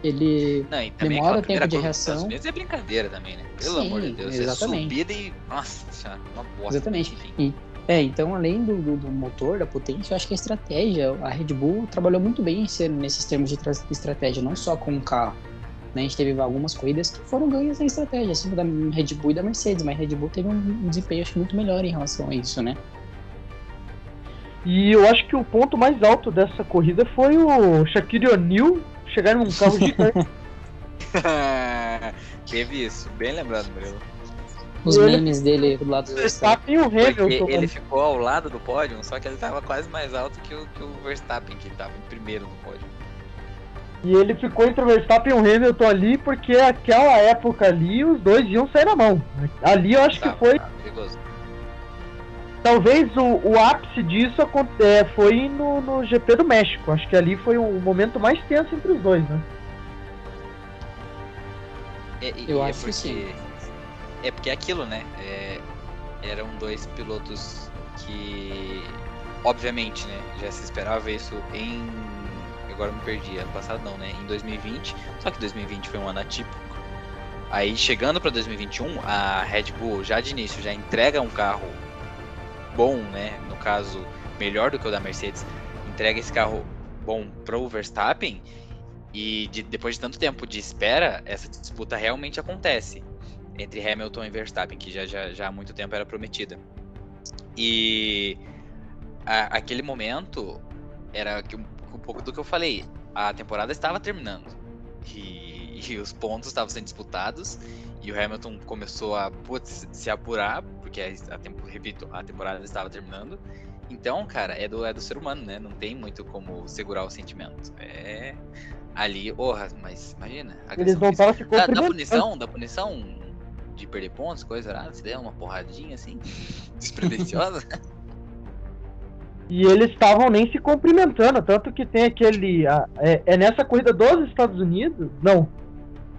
ele Não, demora tempo de reação. Às é brincadeira também, né? Pelo Sim, amor de Deus, exatamente. é subida e. Nossa, senhora, uma bosta. Exatamente. E, é, então além do, do, do motor, da potência, eu acho que a estratégia, a Red Bull trabalhou muito bem esse- nesses termos de tra- estratégia, não só com o carro. Né? A gente teve algumas corridas que foram ganhas em estratégia, assim, da Red Bull e da Mercedes, mas a Red Bull teve um, desempenho acho muito melhor em relação a isso, né? E eu acho que o ponto mais alto dessa corrida foi o Shaquille O'Neal chegar num carro gigante. [laughs] [laughs] Teve isso, bem lembrado, Murilo. Os Ele- memes dele do lado do Verstappen. E o Porque Hamilton. ele ficou ao lado do pódio, só que ele tava quase mais alto que o, que o Verstappen, que tava em primeiro no pódio. E ele ficou entre o Verstappen e o Hamilton ali, porque aquela época ali os dois iam sair na mão. Ali eu acho que Tava- foi. Talvez o, o ápice disso é, foi no, no GP do México. Acho que ali foi o momento mais tenso entre os dois, né? É, e- Eu é acho que porque, sim. É porque é aquilo, né? É, eram dois pilotos que, obviamente, né? Já se esperava isso em. Agora me perdi, ano passado não, né? Em 2020. Só que 2020 foi um ano atípico. Aí chegando para 2021, a Red Bull já de início já entrega um carro bom, né? No caso, melhor do que o da Mercedes. Entrega esse carro bom pro Verstappen. E de- depois de tanto tempo de espera, essa disputa realmente acontece entre Hamilton e Verstappen, que já, já, já há muito tempo era prometida. E a- aquele momento era que um, pouco do que eu falei. A temporada estava terminando. E, e os pontos estavam sendo disputados. E o Hamilton começou a putz, se apurar, porque a, a, tempo- repito, a temporada estava terminando. Então, cara, é do, é do ser humano, né? Não tem muito como segurar o sentimento. É ali, porra, mas imagina. Eles voltaram se da, da punição, da punição de perder pontos, coisa se der uma porradinha assim, [laughs] despretensiosa. [laughs] E eles estavam nem se cumprimentando, tanto que tem aquele. a- é, é nessa corrida dos Estados Unidos, não,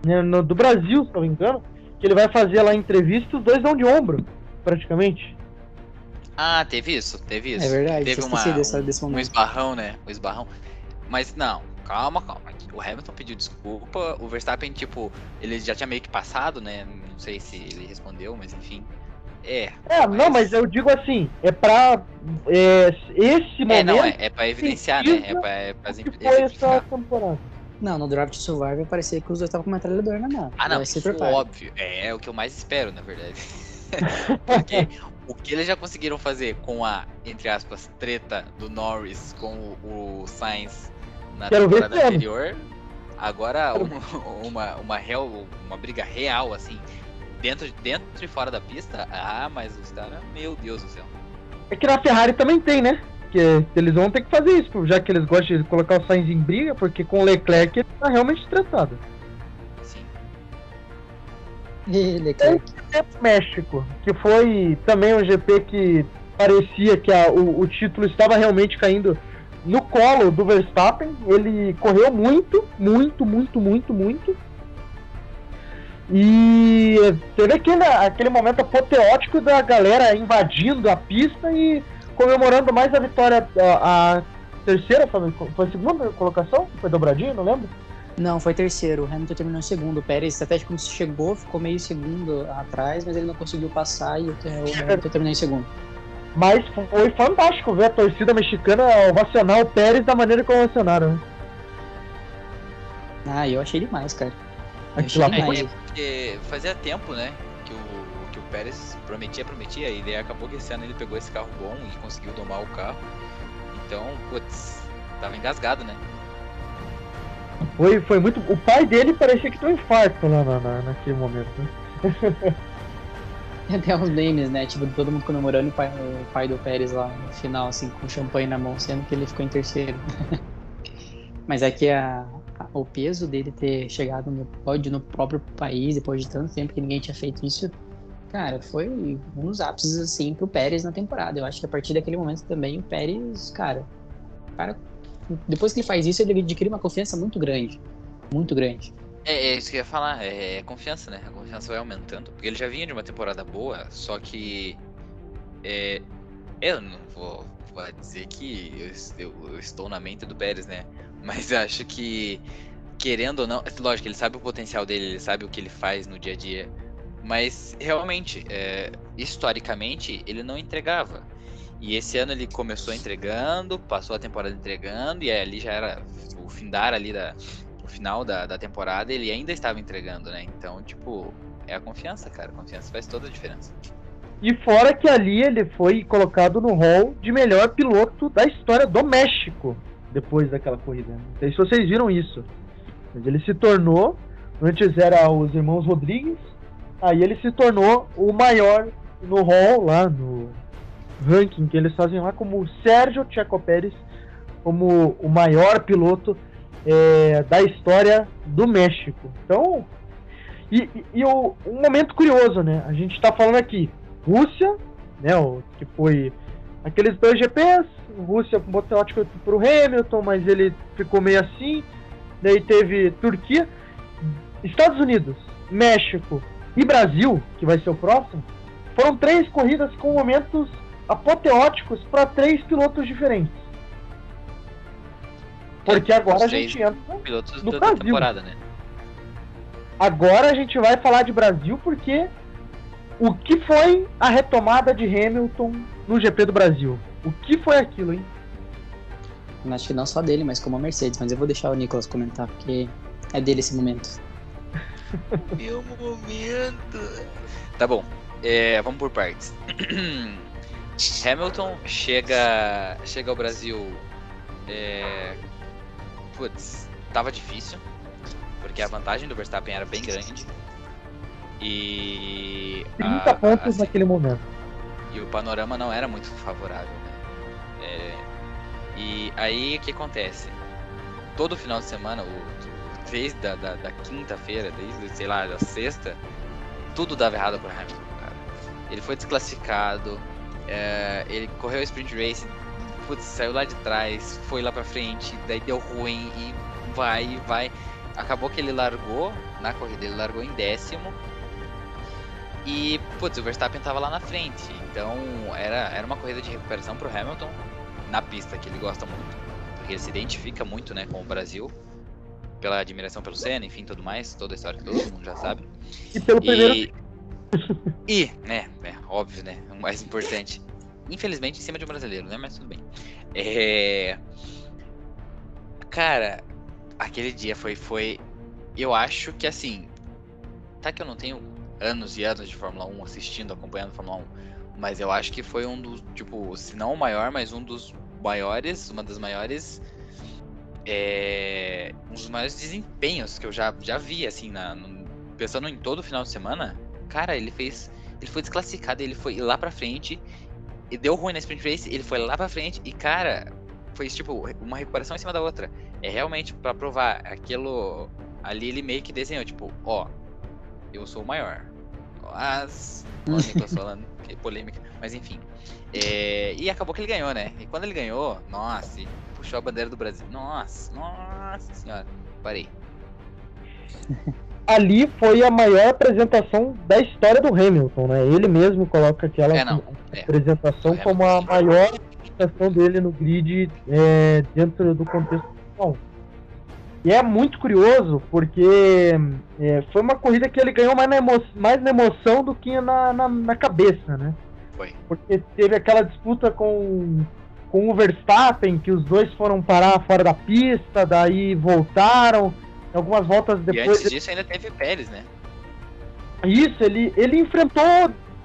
né, no- do Brasil, se não me engano, que ele vai fazer lá a entrevista, os dois dão de ombro, praticamente. ah, teve isso, teve isso. É verdade, teve uma, dessa- um, um esbarrão, né? Um esbarrão. Mas não, calma, calma. O Hamilton pediu desculpa, o Verstappen, tipo, ele já tinha meio que passado, né? Não sei se ele respondeu, mas enfim. É. É, não, mas eu digo assim, é pra. é, esse É, momento não, é, é pra evidenciar, né? É pra, é pra foi essa temporada. Não, no Draft Survivor parecia que os dois estavam com uma metralhadora na mão. Ah, não, Vai isso é óbvio. É, é o que eu mais espero, na verdade. [laughs] Porque o que eles já conseguiram fazer com a, entre aspas, treta do Norris com o, o Sainz na Quero temporada ano. anterior, agora um- [laughs] uma, uma, real, uma briga real, assim, dentro, dentro e fora da pista, ah, mas os caras, meu Deus do céu. É que na Ferrari também tem, né? Que eles vão ter que fazer isso, já que eles gostam de colocar o Sainz em briga, porque com o Leclerc ele tá realmente estressado. Sim. Ih, Leclerc. GP do México, que foi também um GP que parecia que a- o, o título estava realmente caindo no colo do Verstappen. Ele correu muito, muito, muito, muito, muito. E teve aquele, aquele momento apoteótico da galera invadindo a pista e comemorando mais a vitória, a, a terceira, foi foi a segunda colocação? Foi dobradinho, não lembro? Não, foi terceiro. O Hamilton terminou em segundo. O Pérez até quando chegou, ficou meio segundo atrás, mas ele não conseguiu passar e o o Hamilton terminou em segundo. Mas foi fantástico ver a torcida mexicana ovacionar o Pérez da maneira como ovacionaram. né? Ah, eu achei demais, cara. Eu Aquilo lá. É, é porque fazia tempo, né, que o, que o Pérez prometia, prometia, e daí acabou que esse ano ele pegou esse carro bom e conseguiu domar o carro. Então, putz, tava engasgado, né? Foi, foi muito. O pai dele parecia que teve um infarto lá na, na- naquele momento. né? [laughs] Tem uns memes, né? Tipo, todo mundo comemorando o pai, o pai do Pérez lá no final, assim, com champanhe na mão, sendo que ele ficou em terceiro. [laughs] Mas é que a- o peso dele ter chegado no pódio no próprio país, depois de tanto tempo que ninguém tinha feito isso, cara, foi um dos ápices, assim, pro Pérez na temporada. Eu acho que a partir daquele momento também o Pérez, cara, cara depois que ele faz isso, ele adquire uma confiança muito grande. Muito grande. É, é isso que eu ia falar, é, é confiança, né? A confiança vai aumentando. Porque ele já vinha de uma temporada boa, só que é, eu não vou, vou dizer que eu, eu, eu, estou na mente do Pérez, né? Mas acho que, querendo ou não, lógico, ele sabe o potencial dele, ele sabe o que ele faz no dia a dia. Mas realmente, é, historicamente, ele não entregava. E esse ano ele começou entregando, passou a temporada entregando, e ali já era o findar ali da. O final da, da temporada, ele ainda estava entregando, né? Então, tipo, é a confiança, cara. A confiança faz toda a diferença. E fora que ali ele foi colocado no hall de melhor piloto da história do México depois daquela corrida. Não sei se vocês viram isso. Mas ele se tornou, antes era os irmãos Rodrigues, aí ele se tornou o maior no hall lá no ranking que eles fazem lá como Sérgio Checo Pérez como o maior piloto é, da história do México. Então, e, e, e o, um momento curioso, né? A gente está falando aqui Rússia, né? O, que foi aqueles dois GPs, Rússia botou para o Hamilton, mas ele ficou meio assim. Daí teve Turquia, Estados Unidos, México e Brasil, que vai ser o próximo. Foram três corridas com momentos apoteóticos para três pilotos diferentes. Porque agora a gente entra no da Brasil. temporada, né? Agora a gente vai falar de Brasil porque o que foi a retomada de Hamilton no GP do Brasil? O que foi aquilo, hein? Acho que não só dele, mas como a Mercedes. Mas eu vou deixar o Nicolas comentar, porque é dele esse momento. [laughs] Meu momento. Tá bom, é, vamos por partes. [clears throat] Hamilton chega, chega ao Brasil. É, putz, tava difícil, porque a vantagem do Verstappen era bem grande. E. 30 a- pontos assim, naquele momento. E o panorama não era muito favorável, né? É, e aí o que acontece? Todo final de semana, o, desde da, da, da quinta-feira, desde, sei lá, da sexta, tudo dava errado pro Hamilton, cara. Ele foi desclassificado, é, ele correu a sprint race, putz, saiu lá de trás, foi lá pra frente, daí deu ruim e vai vai. Acabou que ele largou na corrida, ele largou em décimo. E, putz, o Verstappen tava lá na frente. Então, era, era uma corrida de recuperação pro Hamilton na pista, que ele gosta muito. Porque ele se identifica muito, né, com o Brasil. Pela admiração pelo Senna, enfim, tudo mais. Toda a história que todo mundo já sabe. E pelo primeiro. E, [laughs] e né, é óbvio, né, o mais importante. Infelizmente, em cima de um brasileiro, né, mas tudo bem. É... Cara, aquele dia foi, foi... Eu acho que, assim... Tá que eu não tenho anos e anos de Fórmula 1 assistindo, acompanhando Fórmula 1. Mas eu acho que foi um dos, tipo, se não o maior, mas um dos maiores, uma das maiores. É, um dos maiores desempenhos que eu já, já vi, assim, na, no- pensando em todo final de semana. Cara, ele fez. Ele foi desclassificado, ele foi lá pra frente. E deu ruim na sprint race, ele foi lá pra frente. E, cara, foi tipo uma recuperação em cima da outra. É realmente pra provar aquilo. Ali ele meio que desenhou, tipo, ó, eu sou o maior. Mas. Ó, o Nicolas falando, [laughs] polêmica. Mas enfim. É, e acabou que ele ganhou, né? E quando ele ganhou, nossa, puxou a bandeira do Brasil. Nossa, nossa senhora. Parei. [laughs] Ali foi a maior apresentação da história do Hamilton, né? Ele mesmo coloca aquela É. É. apresentação O como a maior apresentação dele no grid é, dentro do contexto bom. E é muito curioso porque é, foi uma corrida que ele ganhou mais na, emo- mais na emoção do que na, na, na cabeça, né? Foi. Porque teve aquela disputa com, com o Verstappen, que os dois foram parar fora da pista, daí voltaram. Algumas voltas E depois. antes disso ainda teve Pérez, né? Isso, ele, ele enfrentou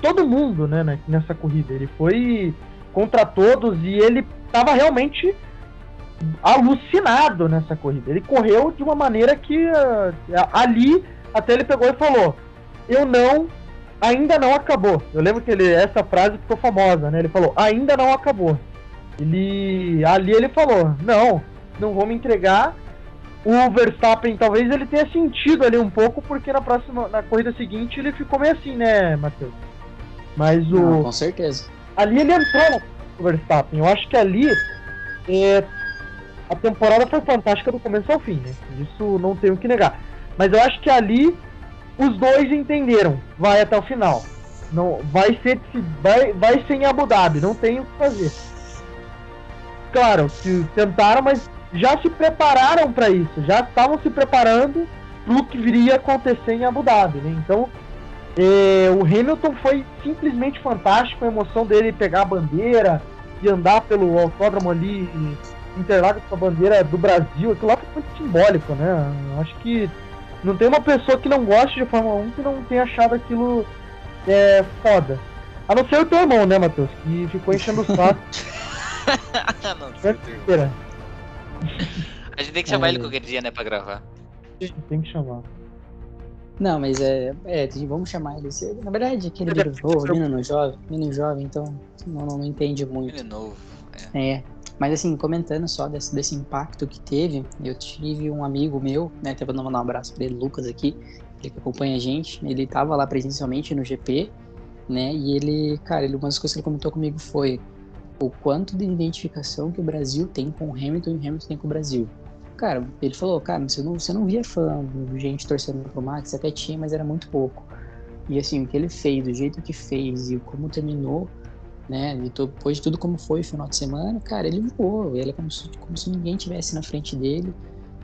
todo mundo, né, né, nessa corrida. Ele foi contra todos e ele estava realmente alucinado nessa corrida. Ele correu de uma maneira que ah, ali até ele pegou e falou: "Eu não, ainda não acabou". Eu lembro que ele essa frase ficou famosa, né? Ele falou: "Ainda não acabou". Ele ali ele falou: "Não, não vou me entregar". O Verstappen talvez ele tenha sentido ali um pouco porque na próxima na corrida seguinte ele ficou meio assim, né, Matheus? Mas o Não, com certeza. ali ele entrou no Verstappen. Eu acho que ali é, a temporada foi fantástica do começo ao fim, né? Isso não tenho que negar. Mas eu acho que ali os dois entenderam, vai até o final. Não, vai ser vai, vai ser em Abu Dhabi, não tem o que fazer. Claro, se tentaram, mas já se prepararam para isso, já estavam se preparando para o que viria acontecer em Abu Dhabi, né? Então, é, o Hamilton foi simplesmente fantástico, a emoção dele pegar a bandeira e andar pelo autódromo ali Interlagos com a bandeira do Brasil, aquilo lá foi muito simbólico, né? Acho que não tem uma pessoa que não goste de Fórmula 1 que não tenha achado aquilo é, foda. A não ser o teu irmão, né, Matheus? Que ficou enchendo o saco. [laughs] não, não A gente tem que chamar é... ele qualquer dia, né, pra gravar. Tem que chamar. Não, mas é, é. Vamos chamar ele. Na verdade, aquele menino novo, menino jovem, menino jovem, então não, não entende muito. Menino novo. É. é. Mas assim, comentando só desse, desse impacto que teve, eu tive um amigo meu, né? Até vou mandar um abraço pra ele, Lucas aqui, ele que acompanha a gente. Ele tava lá presencialmente no GP, né? E ele, cara, ele, uma das coisas que ele comentou comigo foi o quanto de identificação que o Brasil tem com o Hamilton e o Hamilton tem com o Brasil. Cara, ele falou, cara, você não, você não via fã, gente torcendo pro Max, até tinha, mas era muito pouco. E assim, o que ele fez, do jeito que fez e como terminou, né? E depois de tudo como foi o final de semana, cara, ele voou. Ele é como se, como se ninguém tivesse na frente dele.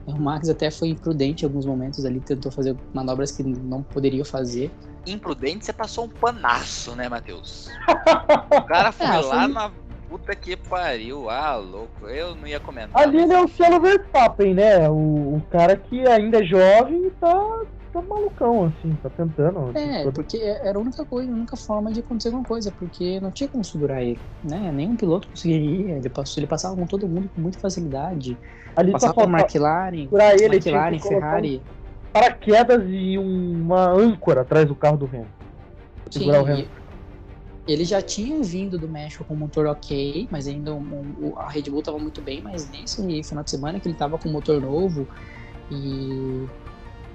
O Max até foi imprudente em alguns momentos ali, tentou fazer manobras que não poderia fazer. Imprudente, você passou um panaço, né, Matheus? [laughs] O cara foi é, lá foi... na Puta que pariu, ah, louco. Eu não ia comentar. Ali ele é o selo Verstappen, né? O, o cara que ainda é jovem e tá, tá malucão, assim, tá tentando. É, porque era a única coisa, a única forma de acontecer alguma coisa, porque não tinha como segurar ele, né? Nenhum piloto conseguiria. Ele, passou, ele passava com todo mundo com muita facilidade. Ali passava com McLaren, segurar ele, McLaren, Ferrari. Um paraquedas e uma âncora atrás do carro do Hamilton. Segurar o Hamilton. Ele já tinha vindo do México com motor ok, mas ainda um, a Red Bull estava muito bem, mas nesse final de semana que ele estava com motor novo e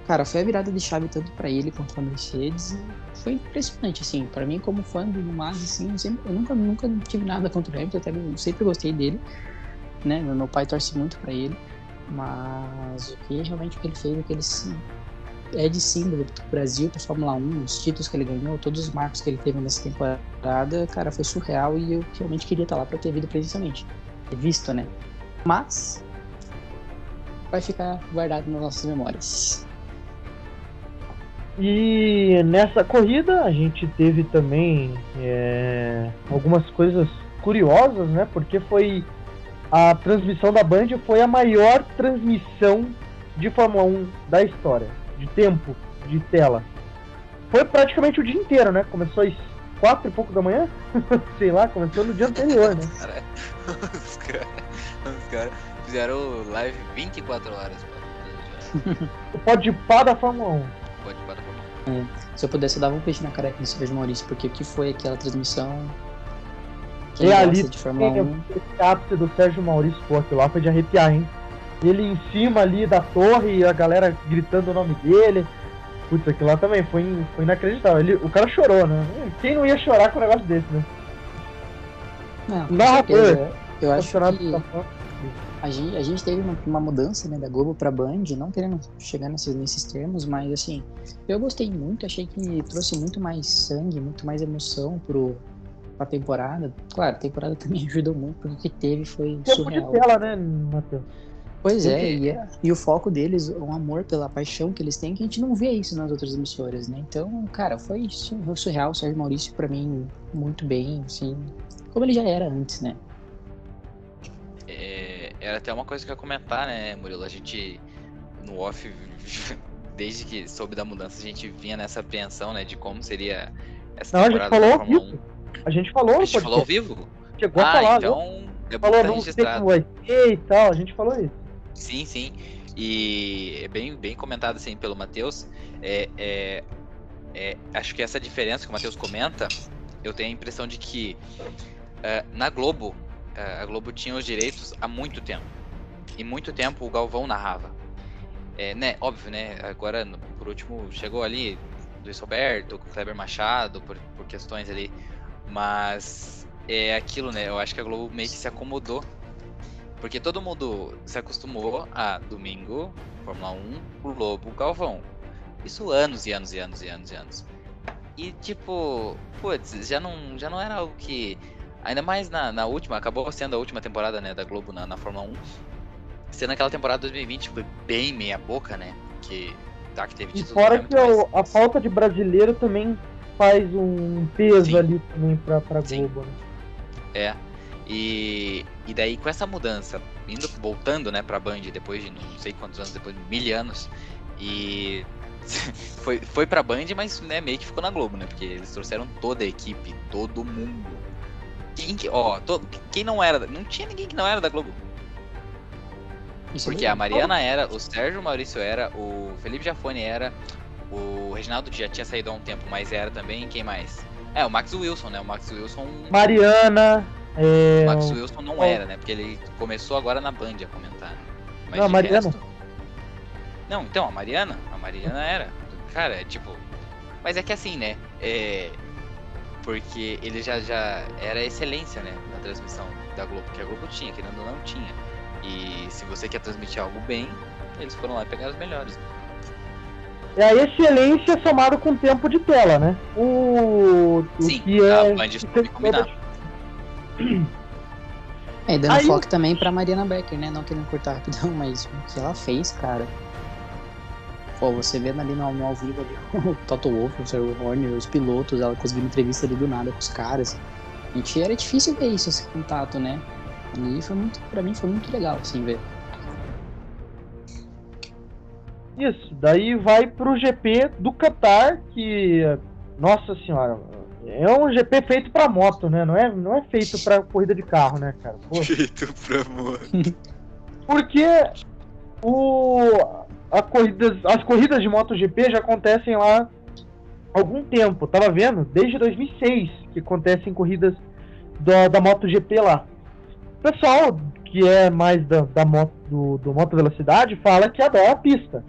cara, foi a virada de chave tanto para ele quanto para Mercedes foi impressionante assim, para mim como fã do Mas assim, eu, sempre, eu nunca nunca tive nada contra o Hamilton, até eu sempre gostei dele, né? Meu pai torce muito para ele, mas o que realmente que ele fez, o que ele é de símbolo do Brasil para Fórmula 1, os títulos que ele ganhou, todos os marcos que ele teve nessa temporada, cara, foi surreal e eu realmente queria estar lá para ter visto presencialmente, ter visto, né? Mas vai ficar guardado nas nossas memórias. E nessa corrida a gente teve também é, algumas coisas curiosas, né? Porque foi a transmissão da Band foi a maior transmissão de Fórmula 1 da história de tempo de tela. Foi praticamente o dia inteiro, né? Começou às quatro e pouco da manhã? [laughs] Sei lá, começou no dia anterior, né? Cara, os caras cara fizeram live 24 horas, mano. o pode pá da Fórmula 1. Pode pá da Fórmula 1. É, se eu pudesse, eu dava um peixe na careca desse Sérgio Maurício, porque o que foi aquela transmissão. Quem é ali de Fórmula 1. Esse ápice do Sérgio Maurício, pô, aquilo lá foi de arrepiar, hein? ele em cima ali da torre e a galera gritando o nome dele. Putz, aquilo lá também foi, foi inacreditável. Ele, o cara chorou, né? Quem não ia chorar com um negócio desse, né? Não, Narrador. Eu acho que a gente, a gente teve uma, uma, mudança né, da Globo pra Band, não querendo chegar nesses, nesses termos, mas assim, eu gostei muito, achei que trouxe muito mais sangue, muito mais emoção pro, pra temporada. Claro, a temporada [laughs] também ajudou muito, porque o que teve foi Tempo surreal. de tela, né, Matheus? Pois é, e, é, e, o foco deles, o amor pela paixão que eles têm, que a gente não vê isso nas outras emissoras, né? Então, cara, foi surreal. O Sérgio Maurício, para mim, muito bem, assim, como ele já era antes, né? É, era até uma coisa que eu ia comentar, né, Murilo? A gente, no off, [laughs] desde que soube da mudança, a gente vinha nessa apreensão, né, de como seria essa não, temporada a gente falou ao vivo. A gente falou, A gente falou ao vivo? Chegou ah, a falar, então... É falou, sei como vai ser e tal, a gente falou isso. Sim, sim. E é bem, bem comentado assim pelo Matheus. É, é, é, acho que essa diferença que o Matheus comenta, eu tenho a impressão de que uh, na Globo, a Globo tinha os direitos há muito tempo. E muito tempo o Galvão narrava. É, né, óbvio, né? Agora, por último, chegou ali Luiz Roberto, Kleber Machado, por, por questões ali. Mas é aquilo, né? Eu acho que a Globo meio que se acomodou porque todo mundo se acostumou a domingo, Fórmula 1, o Lobo, o Galvão. Isso anos e anos e anos e anos e anos. e tipo, putz, já não, já não era algo que. Ainda mais na, na última, acabou sendo a última temporada né, da Globo na, na Fórmula 1. Sendo aquela temporada 2020 foi bem meia boca, né? Que tá que teve E título fora do que a falta de brasileiro também faz um peso Sim. ali também pra, pra Sim. Globo. Né? É. E, e daí com essa mudança, indo voltando, né, pra Band depois de não sei quantos anos, depois de mil anos, e [laughs] foi, foi pra Band, mas né, meio que ficou na Globo, né? Porque eles trouxeram toda a equipe, todo mundo. Quem que, ó, to- quem não era, não tinha ninguém que não era da Globo. Isso é Porque a verdade. Mariana era, o Sérgio Maurício era, o Felipe Jafone era, o Reginaldo já tinha saído há um tempo, mas era também, quem mais? É, o Max Wilson, né? O Max Wilson Mariana. É, o Max Wilson não era, né? Porque ele começou agora na Band a comentar. Mas Não, a Mariana. resto- Não, então, a Mariana. A Mariana era. Cara, é tipo. Mas é que assim, né? É. Porque ele já, já era excelência, né? Na transmissão da Globo. Que a Globo tinha, querendo ou não tinha. E se você quer transmitir algo bem, eles foram lá e pegaram os melhores. É a excelência somado com tempo de tela, né? O, o Sim, que é. a Band soube combinar. É, dando Aí- foco também pra Mariana Becker, né? Não querendo cortar rapidão, mas o que ela fez, cara. Pô, você vendo ali no, no ao vivo ali, [laughs] o Toto Wolff, o Sr. Horner, os pilotos, ela conseguindo entrevista ali do nada com os caras. A gente era difícil ver isso, esse contato, né? E foi muito, pra mim foi muito legal, assim, ver. Isso, daí vai pro GP do Qatar, que. Nossa senhora. É um GP feito pra moto, né? Não é, não é feito pra corrida de carro, né, cara? [laughs] Pô, Feito pra amor. Porque o, corridas, as corridas de MotoGP já acontecem lá há algum tempo. Tava vendo, desde 2006 que acontecem corridas da, da MotoGP lá. O pessoal que é mais da, da moto, do, do moto velocidade fala que adora a pista.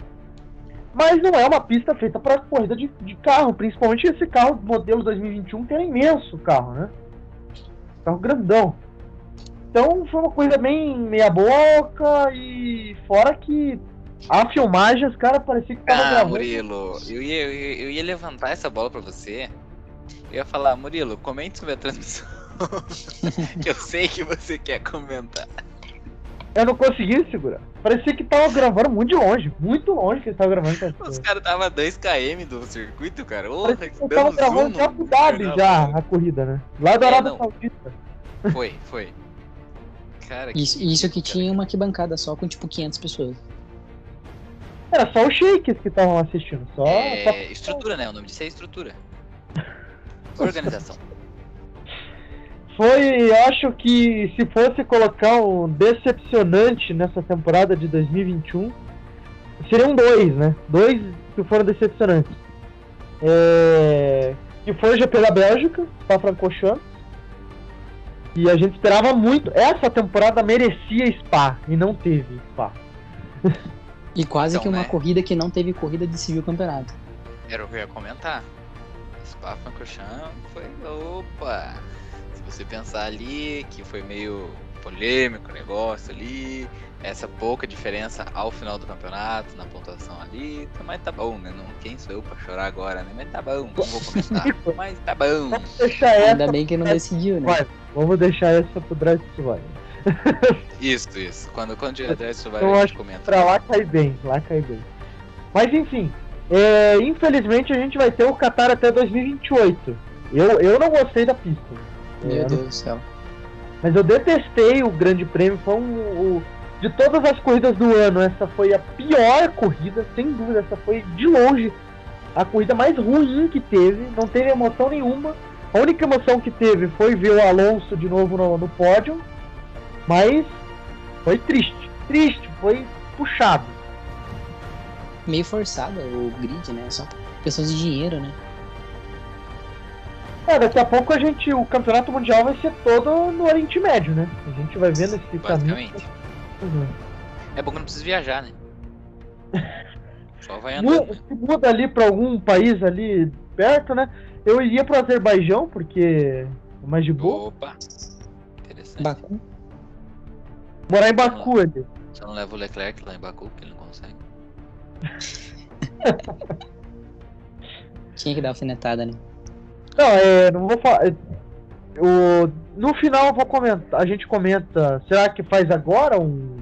Mas não é uma pista feita para corrida de, de carro, principalmente esse carro modelo 2021 que é imenso carro, né? Carro grandão. Então foi uma coisa bem meia boca e fora que a filmagem, os caras parecia que tava Ah, gravando. Murilo, eu ia, eu, ia, eu ia levantar essa bola pra você. Eu ia falar, Murilo, comente sobre a transmissão. [laughs] que eu sei que você quer comentar. Eu não consegui segurar. Parecia que tava gravando muito de longe, muito longe que eles estavam gravando. essa Os caras tava a 2km do circuito, cara. Parecia que zoom gravando de no- Abu Dhabi no já a corrida, né? Lá da É, Arábia. Saudita. Foi, foi. Cara, que Isso, isso que tinha uma arquibancada só com tipo 500 pessoas. Era só os shakes que estavam assistindo. Só, É, só- estrutura, né? O nome disso é estrutura. [laughs] Organização. Foi, eu acho que se fosse colocar um decepcionante nessa temporada de 2021, seriam dois, né? Dois que foram decepcionantes. É... Que foi o GP da Bélgica, Spa-Francorchamps. E a gente esperava muito. Essa temporada merecia Spa e não teve Spa. [laughs] E quase Então, que uma né? corrida que não teve corrida de civil campeonato. Era o que eu ia comentar. Spa Francorchamps foi. Opa! Se você pensar ali que foi meio polêmico o negócio ali, essa pouca diferença ao final do campeonato, na pontuação ali, tá- mas tá bom, né? Não, quem sou eu pra chorar agora, né? Mas tá bom, não vou comentar. [laughs] mas tá bom. Vamos deixar essa. Ainda bem que não decidiu, né? Vai, vamos deixar essa pro Drive to Survive. Isso, isso. Quando, quando tiver Drive to Survive, Eu a acho gente comenta. Pra lá cai bem, lá cai bem. Mas enfim, é, infelizmente a gente vai ter o Qatar até 2028. Eu, eu não gostei da pista. Meu É, Deus do céu. Mas eu detestei o Grande Prêmio. Foi um, o- de todas as corridas do ano, essa foi a pior corrida, sem dúvida. Essa foi de longe a corrida mais ruim que teve. Não teve emoção nenhuma. A única emoção que teve foi ver o Alonso de novo no, no pódio. Mas foi triste. Triste, foi puxado. Meio forçado o grid, né? Só pessoas de dinheiro, né? É, daqui a pouco a gente, o campeonato mundial vai ser todo no Oriente Médio, né? A gente vai vendo esse caminho. Uhum. É bom que não precisa viajar, né? [laughs] Só vai andando. Mu- Se muda ali pra algum país ali perto, né? Eu iria pro Azerbaijão, porque é mais de boa. Opa! Interessante. Baku. Morar em Baku ali. Só não leva o Leclerc lá em Baku, porque ele não consegue. [laughs] Tinha que dar alfinetada, né? Não, é, não vou falar. é, O, no final eu vou comentar. A gente comenta. Será que faz agora um.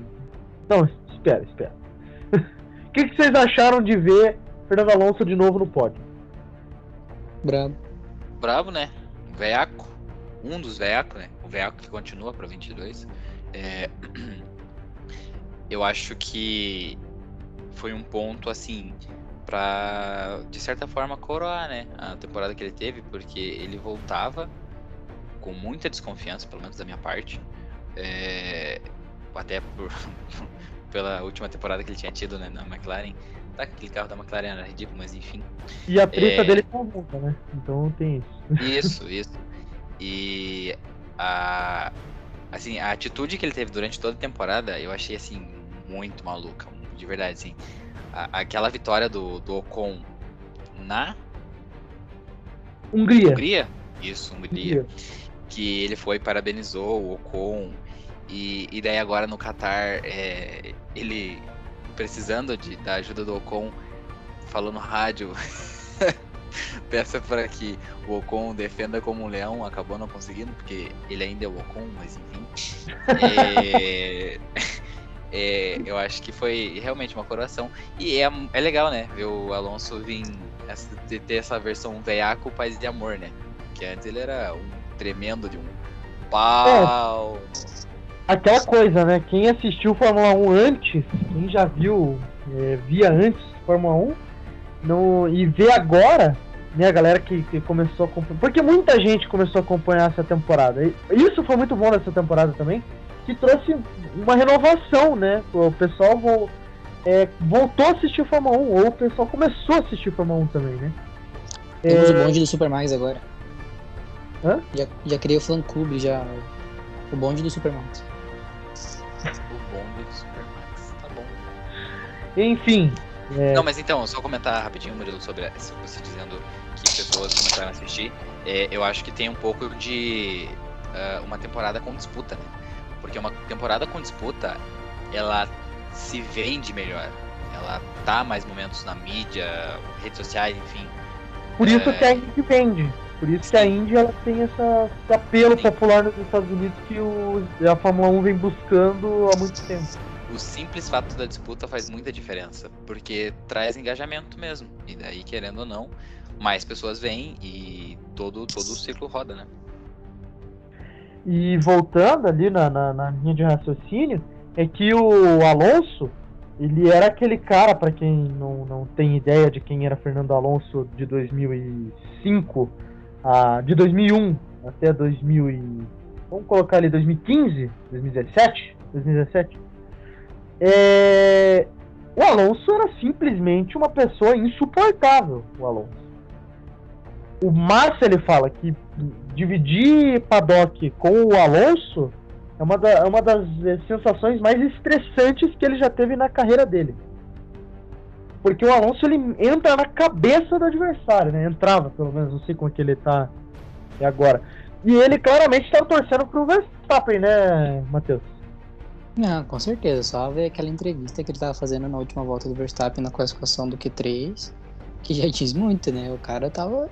Não, espera, espera. [laughs] O que, que vocês acharam de ver Fernando Alonso de novo no pódio? Brabo. Brabo, né? Um Veaco. Um dos veacos, né? O veaco que continua para 22. É... [clears throat] Eu acho que foi um ponto assim pra de certa forma coroar, né, a temporada que ele teve, porque ele voltava com muita desconfiança, pelo menos da minha parte, é, até por [laughs] pela última temporada que ele tinha tido né, na McLaren. Tá, aquele carro da McLaren era ridículo, mas enfim. E a treta É. dele com a Honda, né? Então tem isso. Isso, isso. E a assim, a atitude que ele teve durante toda a temporada, eu achei assim muito maluca, de verdade, assim. A- aquela vitória do, do Ocon na Hungria. Hungria, isso, Hungria, que ele foi parabenizou o Ocon e, e daí agora no Qatar é, ele precisando de, da ajuda do Ocon falou no rádio [laughs] [laughs] peça para que o Ocon defenda como um leão acabou não conseguindo porque ele ainda é o Ocon mas enfim. É, [laughs] é, eu acho que foi realmente uma coroação. E é, é legal né ver o Alonso vir essa- ter essa versão veiaco paz de amor né? Que antes ele era um tremendo de um pau. Aquela coisa, né? Quem assistiu Fórmula 1 antes, quem já viu, é, via antes Fórmula 1, não, e vê agora, né, a galera que, que começou a acompanhar. Porque muita gente começou a acompanhar essa temporada. E isso foi muito bom nessa temporada também, que trouxe uma renovação, né? O pessoal vol- é, voltou a assistir Fórmula 1, ou o pessoal começou a assistir Fórmula 1 também, né? Temos É, o bonde do Super Max agora. Hã? Já, já criei o fã clube, já. O bonde do Super Max. o bonde do Supermax tá bom Enfim. É, Não, mas então, só comentar rapidinho, Murilo, sobre você dizendo que pessoas começaram a assistir. É, eu acho que tem um pouco de ah, uma temporada com disputa, né? Porque uma temporada com disputa, ela se vende melhor. Ela tá mais momentos na mídia, redes sociais, enfim. Por isso É. que a Indy vende. Por isso que a Indy ela tem essa, esse apelo Sim. popular nos Estados Unidos que o, a Fórmula 1 vem buscando há muito tempo. O simples fato da disputa faz muita diferença, porque traz engajamento mesmo. E daí, querendo ou não, mais pessoas vêm e todo, todo o ciclo roda, né? E voltando ali na, na, na linha de raciocínio, é que o Alonso, ele era aquele cara, para quem não, não tem ideia de quem era Fernando Alonso de 2005, a, de 2001 até 2000 e, vamos colocar ali 2015, 2017, 2017. É, o Alonso era simplesmente uma pessoa insuportável, o Alonso. O Massa ele fala que dividir paddock com o Alonso é uma, da- é uma das eh, sensações mais estressantes que ele já teve na carreira dele. Porque o Alonso ele entra na cabeça do adversário, né? Entrava, pelo menos, não sei como é que ele tá agora. E ele claramente estava torcendo pro Verstappen, né, Matheus? Não, com certeza. Só ver aquela entrevista que ele tava fazendo na última volta do Verstappen na classificação do Q3, que já diz muito, né? O cara tava.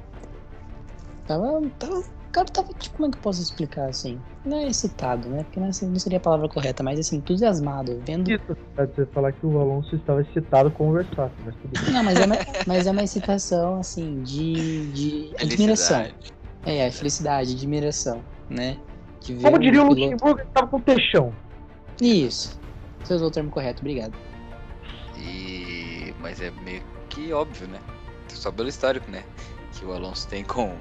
Tava. tava o cara tava, tipo, como é que eu posso explicar assim? Não é excitado, né? Porque não, é- seria a palavra correta, mas assim, entusiasmado, vendo. Isso, pode você falar que o Alonso estava excitado com o Verstappen, mas tudo bem. Não, mas é uma, mas é uma excitação, assim, de, de admiração. É, é, felicidade, admiração, né? De ver Como diria o piloto- Luxemburgo, ele estava com texão. Isso. Você usou o termo correto, obrigado. E... Mas é meio que óbvio, né? Só pelo histórico, né? Que o Alonso tem com.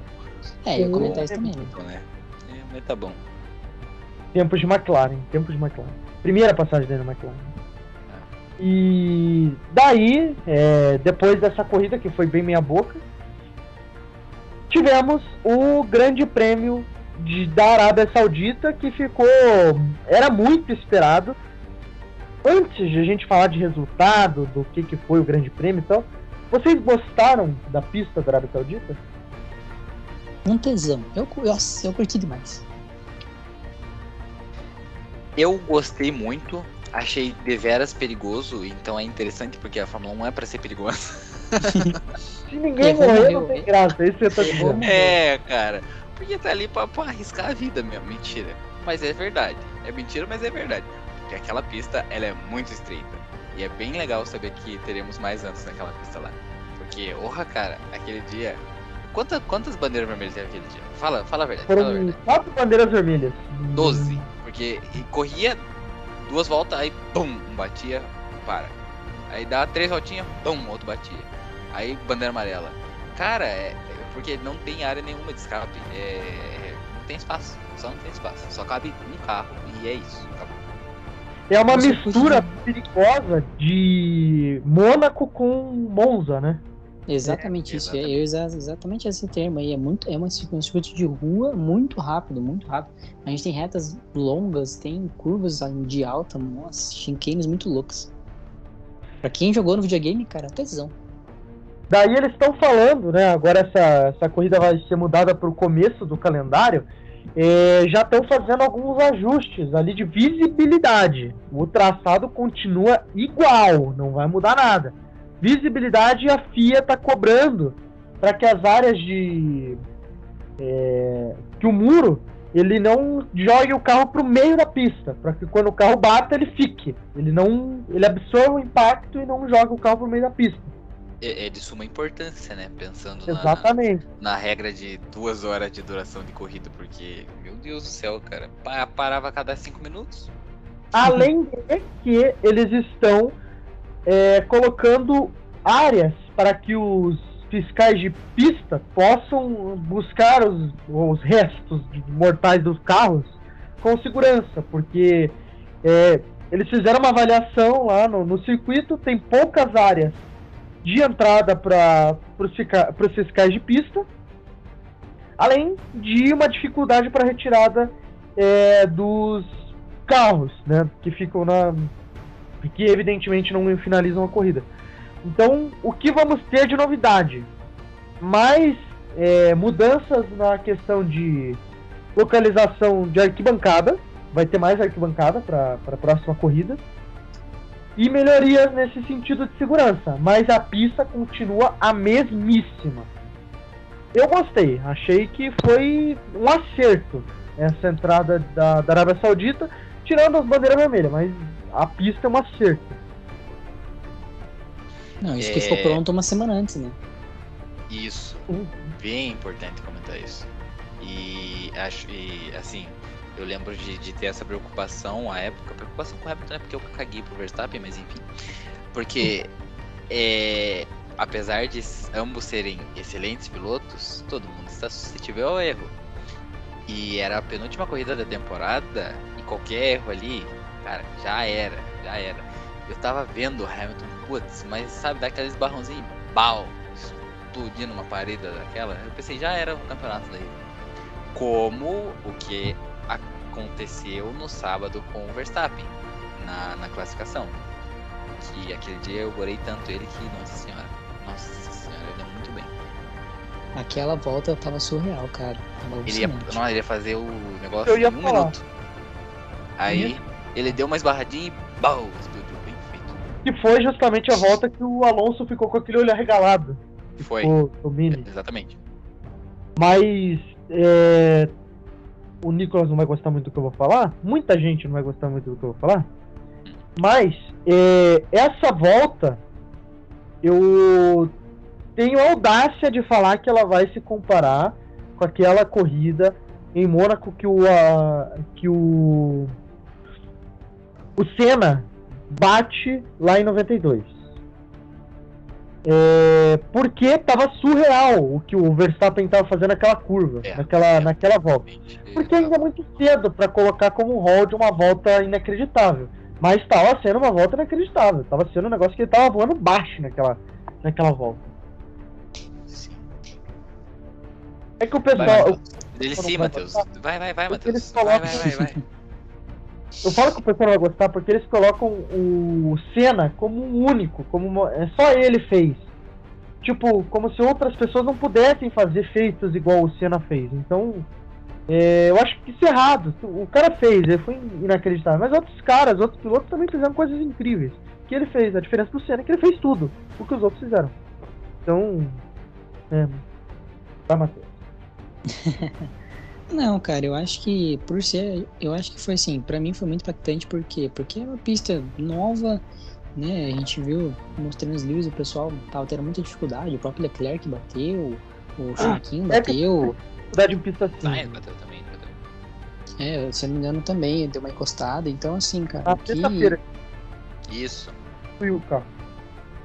É, eu ia comentar isso também, né? com, né? É, mas tá bom. Tempos de McLaren, tempos de McLaren. Primeira passagem dele na McLaren. E daí, é, depois dessa corrida que foi bem meia boca, tivemos o Grande Prêmio de, da Arábia Saudita que ficou era muito esperado. Antes de a gente falar de resultado, do que, que foi o Grande Prêmio e tal, vocês gostaram da pista da Arábia Saudita? Um tesão. Eu, nossa, eu curti demais. Eu gostei muito achei deveras perigoso, então é interessante porque a Fórmula 1 é pra ser perigosa. [laughs] Se ninguém morrer, não tem graça. Isso eu tô dizendo. É, cara. Porque tá ali pra, pra arriscar a vida mesmo. Mentira. Mas é verdade. É mentira, mas é verdade. Porque aquela pista, ela é muito estreita. E é bem legal saber que teremos mais anos naquela pista lá. Porque, orra, cara, aquele dia. Quanta, quantas bandeiras vermelhas teve aquele dia? Fala, fala a verdade. Fala a Foram verdade. quatro bandeiras vermelhas. Doze. Porque corria duas voltas, aí pum, um batia, para. Aí dá três voltinhas, pum, outro batia. Aí bandeira amarela. Cara, é porque não tem área nenhuma de escape. É, não tem espaço. Só não tem espaço. Só cabe um carro e é isso. Acabou. É uma Nossa, mistura perigosa de Mônaco com Monza, né? Exatamente isso. exatamente. Eu uso exatamente esse termo aí. É muito, é uma, um circuito de rua muito rápido, muito rápido. A gente tem retas longas, tem curvas de alta, nossa, chinqueiros muito loucos. Pra quem jogou no videogame, cara, tesão. Daí eles estão falando, né? Agora essa, essa corrida vai ser mudada para o começo do calendário. é, já estão fazendo alguns ajustes ali de visibilidade. O traçado continua igual, não vai mudar nada. Visibilidade a FIA está cobrando para que as áreas de é, que o muro ele não jogue o carro para o meio da pista, para que quando o carro bata ele fique, ele não ele absorva o impacto e não joga o carro para o meio da pista. É, é de suma importância, né? Pensando na, Exatamente. na regra de duas horas de duração de corrida, porque, meu Deus do céu, cara, pa- parava a cada cinco minutos. [laughs] Além de que eles estão é, colocando áreas para que os fiscais de pista possam buscar os, os restos mortais dos carros com segurança, porque é, eles fizeram uma avaliação lá no, no circuito, tem poucas áreas de entrada para os fiscais de pista, além de uma dificuldade para retirada é, dos carros, né, que ficam na que evidentemente não finalizam a corrida. Então, o que vamos ter de novidade? Mais é, mudanças na questão de localização de arquibancada, vai ter mais arquibancada para a próxima corrida. E melhorias nesse sentido de segurança, mas a pista continua a mesmíssima. Eu gostei, achei que foi um acerto essa entrada da, da Arábia Saudita, tirando as bandeiras vermelhas, mas a pista é um acerto. Não, isso que É. ficou pronto uma semana antes, né? Isso. Uhum. Bem importante comentar isso. E acho, e assim, eu lembro de, de ter essa preocupação à época, preocupação com o Hamilton é porque eu caguei pro Verstappen, mas enfim. Porque é, apesar de ambos serem excelentes pilotos, todo mundo está suscetível ao erro. E era a penúltima corrida da temporada, e qualquer erro ali, cara, já era, já era. Eu tava vendo o Hamilton, putz, mas sabe, daqueles barrãozinhos, bau, explodindo uma parede daquela. Eu pensei, já era o campeonato daí. Como o que aconteceu no sábado com o Verstappen, na, na classificação. Que aquele dia eu gorei tanto ele que, nossa senhora, nossa senhora, ele é muito bem. Aquela volta tava surreal, cara. Tava Ele ia, não, ele ia fazer o negócio Eu ia em um falar. minuto. Aí ele deu uma esbarradinha e bau, explodiu bem feito. Que foi justamente a volta que o Alonso ficou com aquele olho arregalado. Foi, O, o Mini. exatamente. Mas é, o Nicolas não vai gostar muito do que eu vou falar. Muita gente não vai gostar muito do que eu vou falar. Mas é, essa volta eu tenho audácia de falar que ela vai se comparar com aquela corrida em Mônaco que o a- que o o Senna bate lá em 92. É, porque tava surreal o que o Verstappen tava fazendo naquela curva, É, naquela, é. naquela volta. Porque ainda é muito cedo para colocar como rol de uma volta inacreditável. Mas estava sendo uma volta inacreditável. Tava sendo um negócio que ele tava voando baixo naquela, naquela volta. Sim. É que o Vai, pessoal. Matheus. Ele sim, vai Matheus. Vai, vai, vai, Matheus. Vai, vai, vai, vai. Eu falo que o pessoal vai gostar porque eles colocam o Senna como um único, como uma- é só ele fez. Tipo, como se outras pessoas não pudessem fazer feitos igual o Senna fez. Então, É, eu acho que isso é errado. O cara fez, ele foi inacreditável. Mas outros caras, outros pilotos também fizeram coisas incríveis. O que ele fez? A diferença do Senna é que ele fez tudo o que os outros fizeram. Então. É. Vai, Matheus. [laughs] Não, cara, eu acho que por ser, eu acho que foi assim, para mim foi muito impactante por quê? Porque é uma pista nova, né? A gente viu mostrando os livros, o pessoal tava tendo muita dificuldade, o próprio Leclerc bateu, o ah, Chiquinho é bateu. Dificuldade em pista assim. Sainz bateu também, bateu. É, se eu não me engano também, deu uma encostada, então assim, cara, Na. Isso. Fui o carro.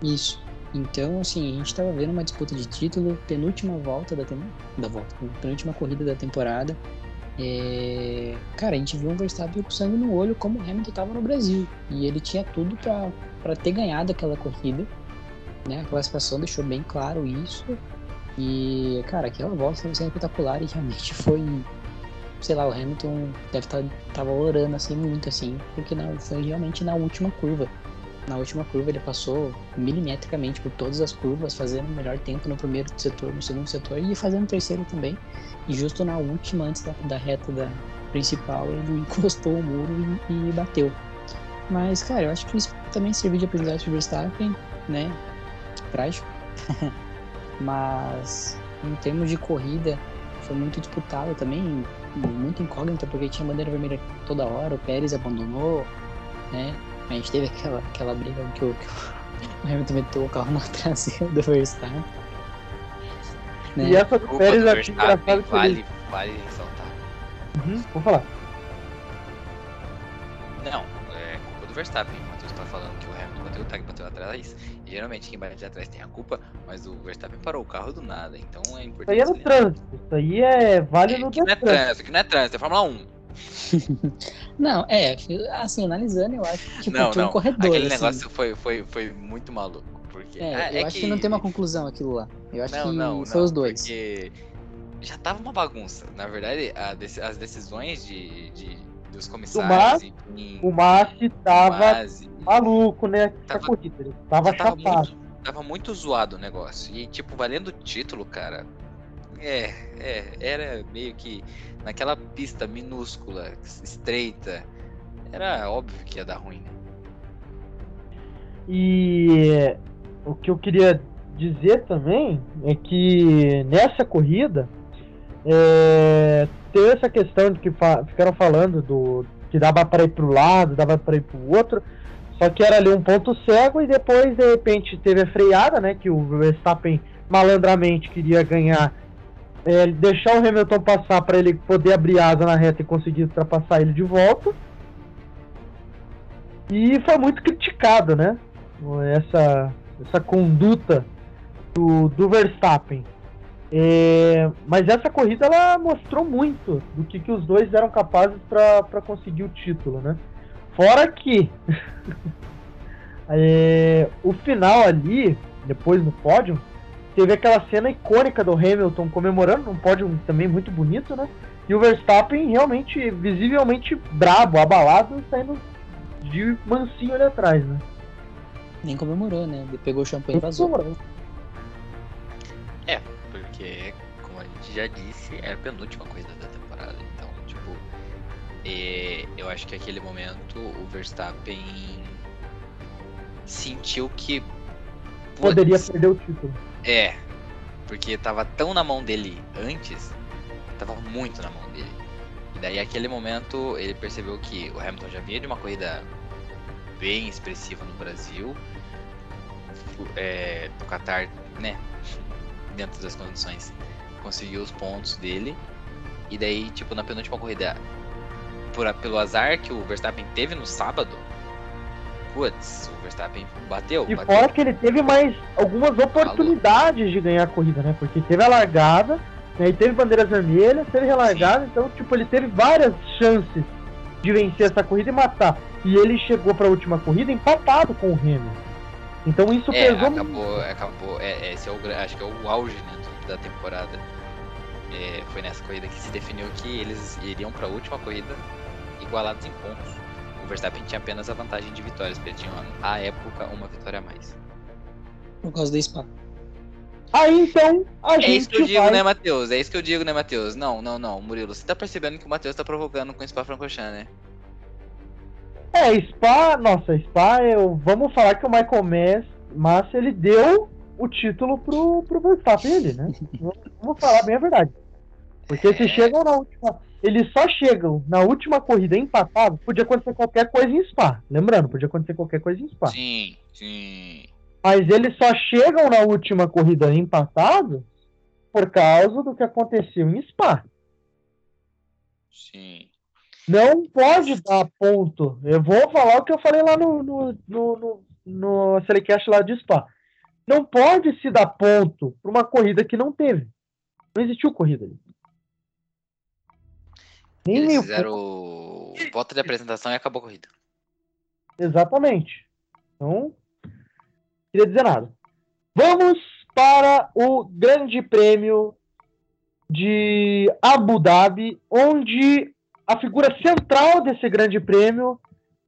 Isso. Então, assim, a gente estava vendo uma disputa de título, penúltima volta da, da volta, penúltima corrida da temporada. É... Cara, a gente viu um Verstappen com sangue no olho como o Hamilton estava no Brasil. E ele tinha tudo para ter ganhado aquela corrida. Né? A classificação deixou bem claro isso. E, cara, aquela volta estava sendo espetacular e realmente foi. Sei lá, o Hamilton deve estar tá, orando assim muito assim, porque não, foi realmente na última curva na última curva ele passou milimetricamente por todas as curvas, fazendo o melhor tempo no primeiro setor, no segundo setor e fazendo o terceiro também. E justo na última, antes da, da reta da principal, ele [laughs] encostou o muro e, e, bateu. Mas, cara, eu acho que isso também serviu de aprendizado para Verstappen, né? Prático. [laughs] Mas, em termos de corrida, foi muito disputado também, muito incógnita, porque tinha bandeira vermelha toda hora, o Pérez abandonou, né? A gente teve aquela, aquela briga que o, que o [laughs] Hamilton meteu o carro na [laughs] traseira do Verstappen. Né? E essa do Pérez aqui engraçado vale, vale ressaltar. Uhum, vou falar. Não, é culpa do Verstappen. O Matheus tá falando que o Hamilton bateu o tag, bateu atrás. E geralmente quem bate atrás tem a culpa, mas o Verstappen parou o carro do nada. Então é importante. Isso aí é no trânsito. Isso aí é vale é, no que não é trânsito, que não é trânsito, é Fórmula 1. [laughs] não, é, assim, analisando, eu acho que tipo, não, não. um corredor. Aquele assim. negócio foi, foi, foi muito maluco. Porque, é, ah, eu é acho que... que... não tem uma conclusão aquilo lá. Eu acho não, que não, foi não, os dois. Porque já tava uma bagunça. Na verdade, as decisões de, de dos comissários. O Massi, o Massi tava maluco, né? Tava, corrida, tava, tava chapado. Muito, tava muito zoado o negócio. E, tipo, valendo o título, cara. É, é, era meio que naquela pista minúscula, estreita, era óbvio que ia dar ruim, né? E o que eu queria dizer também é que nessa corrida é, teve essa questão de que fa ficaram falando do que dava para ir para lado, dava para ir para o outro, só que era ali um ponto cego e depois de repente teve a freada, né? Que o Verstappen malandramente queria ganhar é, deixar o Hamilton passar para ele poder abrir asa na reta e conseguir ultrapassar ele de volta. E foi muito criticado, né? Essa, essa conduta do, do Verstappen. É, mas essa corrida ela mostrou muito do que, que os dois eram capazes para conseguir o título, né? Fora que [laughs] é, o final ali, depois no pódio, teve aquela cena icônica do Hamilton comemorando, um pódio também muito bonito, né? E o Verstappen realmente, visivelmente brabo, abalado, saindo de mansinho ali atrás, né? Nem comemorou, né? Ele pegou o champanhe e vazou. É, porque, como a gente já disse, é a penúltima corrida da temporada. Então, tipo, é, eu acho que naquele momento o Verstappen sentiu que. Poderia perder o título. É, porque tava tão na mão dele antes, tava muito na mão dele. E daí, aquele momento, ele percebeu que o Hamilton já vinha de uma corrida bem expressiva no Brasil, é, Qatar, né, [laughs] dentro das condições, conseguiu os pontos dele. E daí, tipo, na penúltima corrida, por, pelo azar que o Verstappen teve no sábado, putz, o Verstappen bateu. E bateu. fora que ele teve mais algumas oportunidades de ganhar a corrida, né? Porque teve a largada, né? e teve bandeiras vermelhas, teve relargada, então, tipo, ele teve várias chances de vencer essa corrida e matar. E ele chegou para a última corrida empatado com o Hamilton. Então isso é, pesou acabou, muito. Acabou, é, é, esse é o, acho que é o auge né, da temporada. É, foi nessa corrida que se definiu que eles iriam para a última corrida igualados em pontos. Verstappen tinha apenas a vantagem de vitórias, porque ele tinha, à época, uma vitória a mais. Por causa da Spa. Aí então a É gente isso que eu digo, vai... né, Matheus? É isso que eu digo, né, Matheus? Não, não, não, Murilo. Você tá percebendo que o Matheus tá provocando com o Spa-Francorchamps, né? É, Spa, nossa, Spa, eu, vamos falar que o Michael Mas, Massa, ele deu o título pro, pro Verstappen ali, né? [laughs] vamos, falar bem a verdade. Porque se É. chegam na última. Eles só chegam na última corrida empatados, podia acontecer qualquer coisa em Spa. Lembrando, podia acontecer qualquer coisa em Spa. Sim, sim. Mas eles só chegam na última corrida empatados por causa do que aconteceu em Spa. Sim. Não pode dar ponto. Eu vou falar o que eu falei lá no, no, no, no, no Selecast lá de Spa. Não pode se dar ponto para uma corrida que não teve. Não existiu corrida ali. Nem Eles fizeram o voto de apresentação e acabou a corrida. Exatamente. Então, não queria dizer nada. Vamos para o Grande Prêmio de Abu Dhabi, onde a figura central desse Grande Prêmio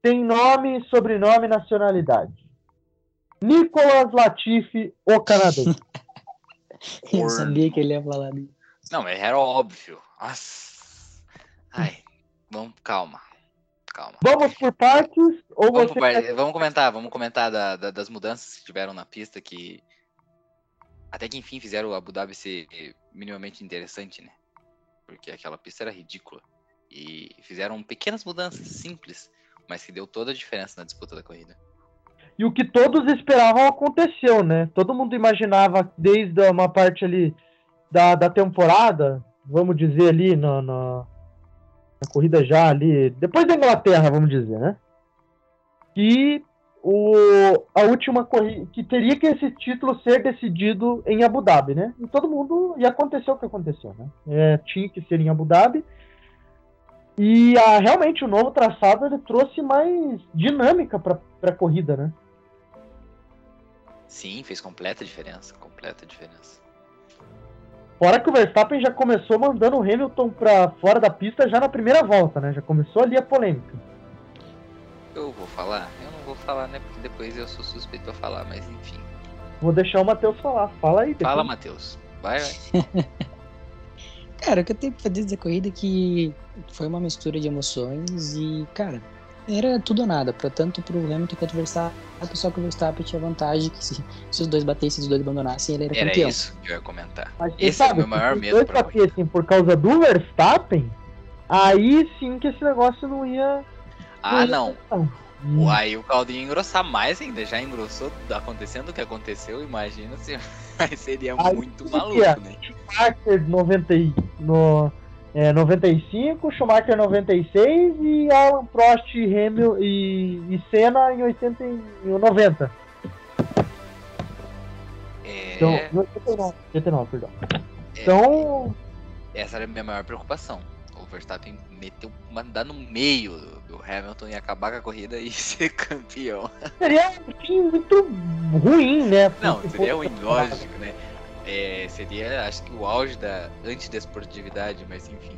tem nome, sobrenome e nacionalidade. Nicolas Latifi, o canadense. [laughs] Eu sabia que ele ia falar disso. Não, mas era óbvio. Nossa. Ai, vamos, calma. Calma. Vamos por partes ou Vamos, você par- vamos comentar, vamos comentar da- da- das mudanças que tiveram na pista que até que enfim fizeram o Abu Dhabi ser minimamente interessante, né? Porque aquela pista era ridícula. E fizeram pequenas mudanças simples, mas que deu toda a diferença na disputa da corrida. E o que todos esperavam aconteceu, né? Todo mundo imaginava desde uma parte ali da, da temporada, vamos dizer ali na, na, na corrida já ali, depois da Inglaterra, vamos dizer, né? Que o, a última corrida, que teria que esse título ser decidido em Abu Dhabi, né? E todo mundo, e aconteceu o que aconteceu, né? É, tinha que ser em Abu Dhabi. E ah, realmente o novo traçado ele trouxe mais dinâmica para a corrida, né? Sim, fez completa diferença, completa diferença. Fora que o Verstappen já começou mandando o Hamilton para fora da pista já na primeira volta, né? Já começou ali a polêmica. Eu vou falar? Eu não vou falar, né? Porque depois eu sou suspeito a falar, mas enfim. Vou deixar o Matheus falar. Fala aí. depois. Fala, Matheus. Vai, vai. [laughs] Cara, o que eu tenho pra dizer da corrida é que foi uma mistura de emoções e, cara, era tudo ou nada, pra, tanto pro Hamilton quanto pro Verstappen, só que o Verstappen tinha vantagem que se, se os dois batessem, se os dois abandonassem, ele era, Era campeão. isso que eu ia comentar. Mas Esse é o sabe, meu maior se os medo dois pra batessem por causa do Verstappen, aí sim que esse negócio não ia. Ah, não. não. O- Aí o caldo ia engrossar mais ainda, já engrossou acontecendo o que aconteceu, imagina se [laughs] aí seria Aí muito maluco, é. né? Schumacher 90, e- no, é, 95, Schumacher 96 e Alan Prost Hamilton e, e Senna em 80, e- em 90. É, Então, em 89, 89, perdão. é, Então, essa era a minha maior preocupação. O Verstappen meteu mandar no meio do, Hamilton e acabar com a corrida e [laughs] ser campeão. seria um fim muito ruim, né? Não, seria ruim, lógico, né? É, seria, acho que o auge da antidesportividade, mas enfim.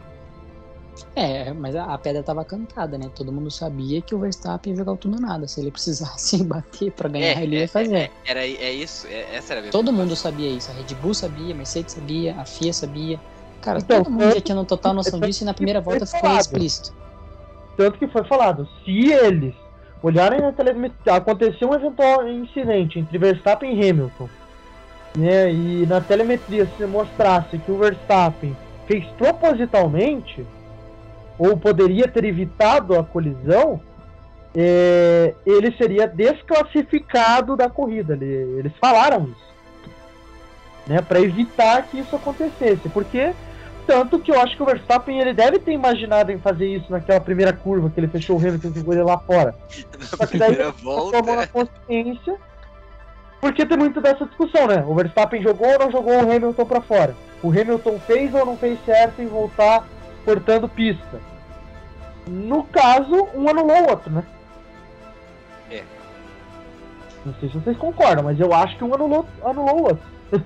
É, mas a, a pedra tava cantada, né? Todo mundo sabia que o Verstappen ia jogar o tudo ou nada. Se ele precisasse [laughs] bater pra ganhar, É, ele é, ia fazer. é, era, é isso, é- essa era a Todo mundo sabia isso. A Red Bull sabia, a Mercedes sabia, a FIA sabia. Cara, Então, todo mundo já tinha uma total noção disso e na primeira volta ficou falado. explícito. Tanto que foi falado, se eles olharem na telemetria, aconteceu um eventual incidente entre Verstappen e Hamilton, né, e na telemetria se mostrasse que o Verstappen fez propositalmente, ou poderia ter evitado a colisão, é, ele seria desclassificado da corrida. Ele- eles falaram isso. Né, para evitar que isso acontecesse. Porque tanto que eu acho que o Verstappen ele deve ter imaginado em fazer isso naquela primeira curva que ele fechou o Hamilton e ficou ele lá fora. [laughs] Na Só que daí primeira ele tomou na volta. consciência. Porque tem muito dessa discussão, né? O Verstappen jogou ou não jogou o Hamilton pra fora? O Hamilton fez ou não fez certo em voltar cortando pista? No caso, um anulou o outro, né? É. Não sei se vocês concordam, mas eu acho que um anulou, anulou o outro. [laughs]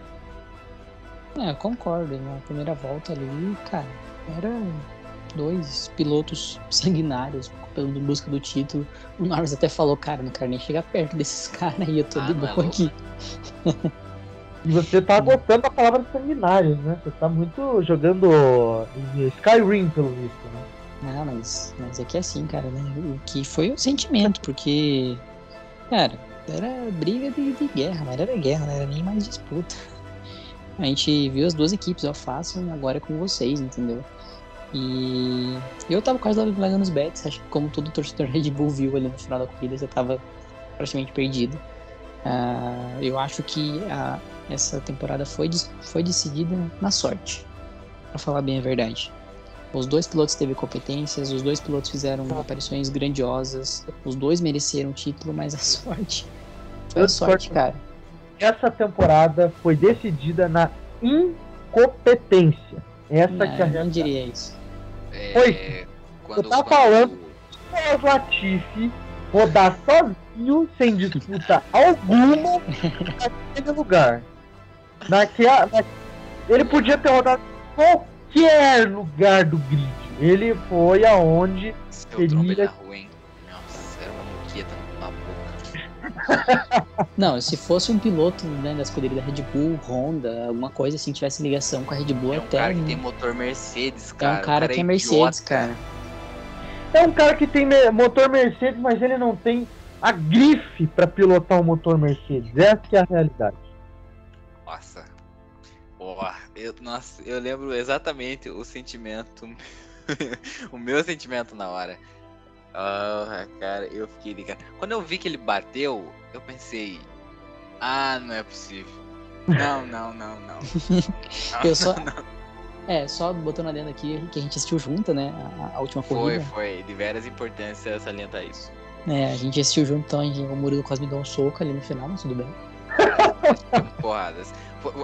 É, eu concordo. Na primeira volta ali, cara, era dois pilotos sanguinários pela busca do título. O Norris até falou, cara, não quero nem chegar perto desses [laughs] caras aí, eu tô Ah, de é boa louco. aqui. E você tá gostando da palavra sanguinários, né? Você tá muito jogando Skyrim, pelo visto, né? Não, mas, mas é que é assim, cara, né? O que foi o sentimento, porque, cara, era briga de, de guerra, mas era guerra, não era nem mais disputa. A gente viu as duas equipes, ó, façam agora é com vocês, entendeu? E eu tava quase largando os bets, acho que como todo torcedor Red Bull viu ali no final da corrida, já tava praticamente perdido. Uh, eu acho que a, essa temporada foi, foi decidida na sorte, para falar bem a verdade. Os dois pilotos teve competências, os dois pilotos fizeram aparições grandiosas, os dois mereceram o título, mas a [laughs] sorte foi a sorte, cara. Essa temporada foi decidida na incompetência. Essa não, que é a não diria isso. É, Foi. quando, Eu tava quando- falando o Latifi rodar sozinho, sem disputa alguma, naquele lugar. Naquela, na- ele podia ter rodado em qualquer lugar do grid. Ele foi aonde Seu Seria- rua, hein? Não, se fosse um piloto né, da escuderia da Red Bull, Honda, alguma coisa assim, tivesse ligação com a Red Bull É um até. cara que tem motor Mercedes, É cara. um cara O que é idiota. Mercedes, cara. É um cara que tem motor Mercedes, mas ele não tem a grife para pilotar um motor Mercedes. Essa que é a realidade. Nossa. Porra, eu, nossa, eu lembro exatamente o sentimento. [laughs] o meu sentimento na hora. Ah, cara, eu fiquei ligado. Quando eu vi que ele bateu, eu pensei. Ah, não é possível. Não, não, não, não. Não, [laughs] Eu só- [laughs] não. É, só botando adendo aqui que a gente assistiu junto, né? A, a última Foi, corrida. foi. De veras importância salientar isso. É, a gente assistiu junto, então a gente- o Murilo quase me deu um soco ali no final, mas tudo bem. [laughs] Porradas.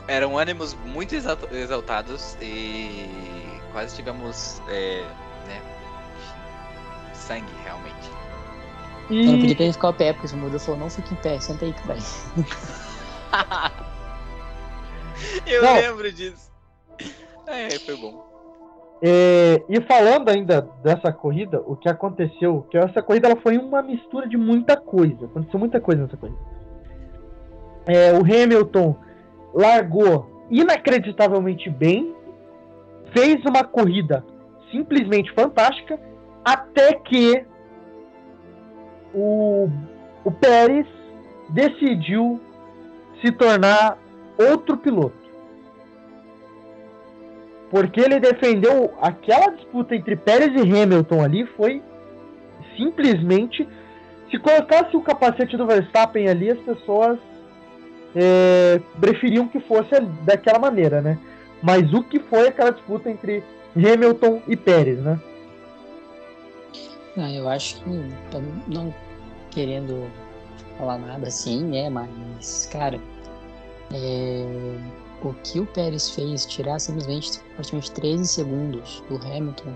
Eram ânimos muito exalta- exaltados e quase tivemos, é, né, sangue realmente. Eu não E podia ter ficado a pé, porque o Murilo falou, não fique em pé, senta aí, caralho. [laughs] Eu Não. lembro disso. É, foi bom. É, e falando ainda dessa corrida, o que aconteceu, que essa corrida ela foi uma mistura de muita coisa. Aconteceu muita coisa nessa corrida. É, o Hamilton largou inacreditavelmente bem, fez uma corrida simplesmente fantástica, até que o, o Pérez decidiu se tornar outro piloto. Porque ele defendeu aquela disputa entre Pérez e Hamilton ali foi simplesmente se colocasse o capacete do Verstappen ali as pessoas é, preferiam que fosse daquela maneira, né? Mas o que foi aquela disputa entre Hamilton e Pérez, né? Não, eu acho que, não querendo falar nada assim, né, mas, cara, é, o que o Pérez fez, tirar simplesmente praticamente 13 segundos do Hamilton,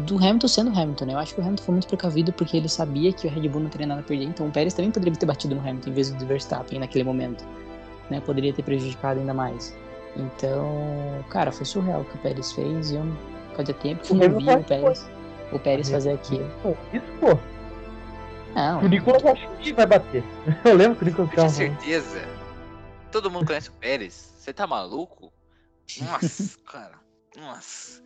do Hamilton sendo Hamilton, né, eu acho que o Hamilton foi muito precavido porque ele sabia que o Red Bull não teria nada a perder, então o Pérez também poderia ter batido no Hamilton em vez do Verstappen naquele momento, né, poderia ter prejudicado ainda mais. Então, cara, foi surreal o que o Pérez fez e eu fazia tempo que eu não via o Pérez, o Pérez fazer aquilo. Isso, pô. Não, O Nicolas acho que vai bater. [laughs] Eu lembro que o Nicolas ficava falando. certeza. Todo mundo conhece o Pérez. Você tá maluco? Nossa, [laughs] cara. Nossa.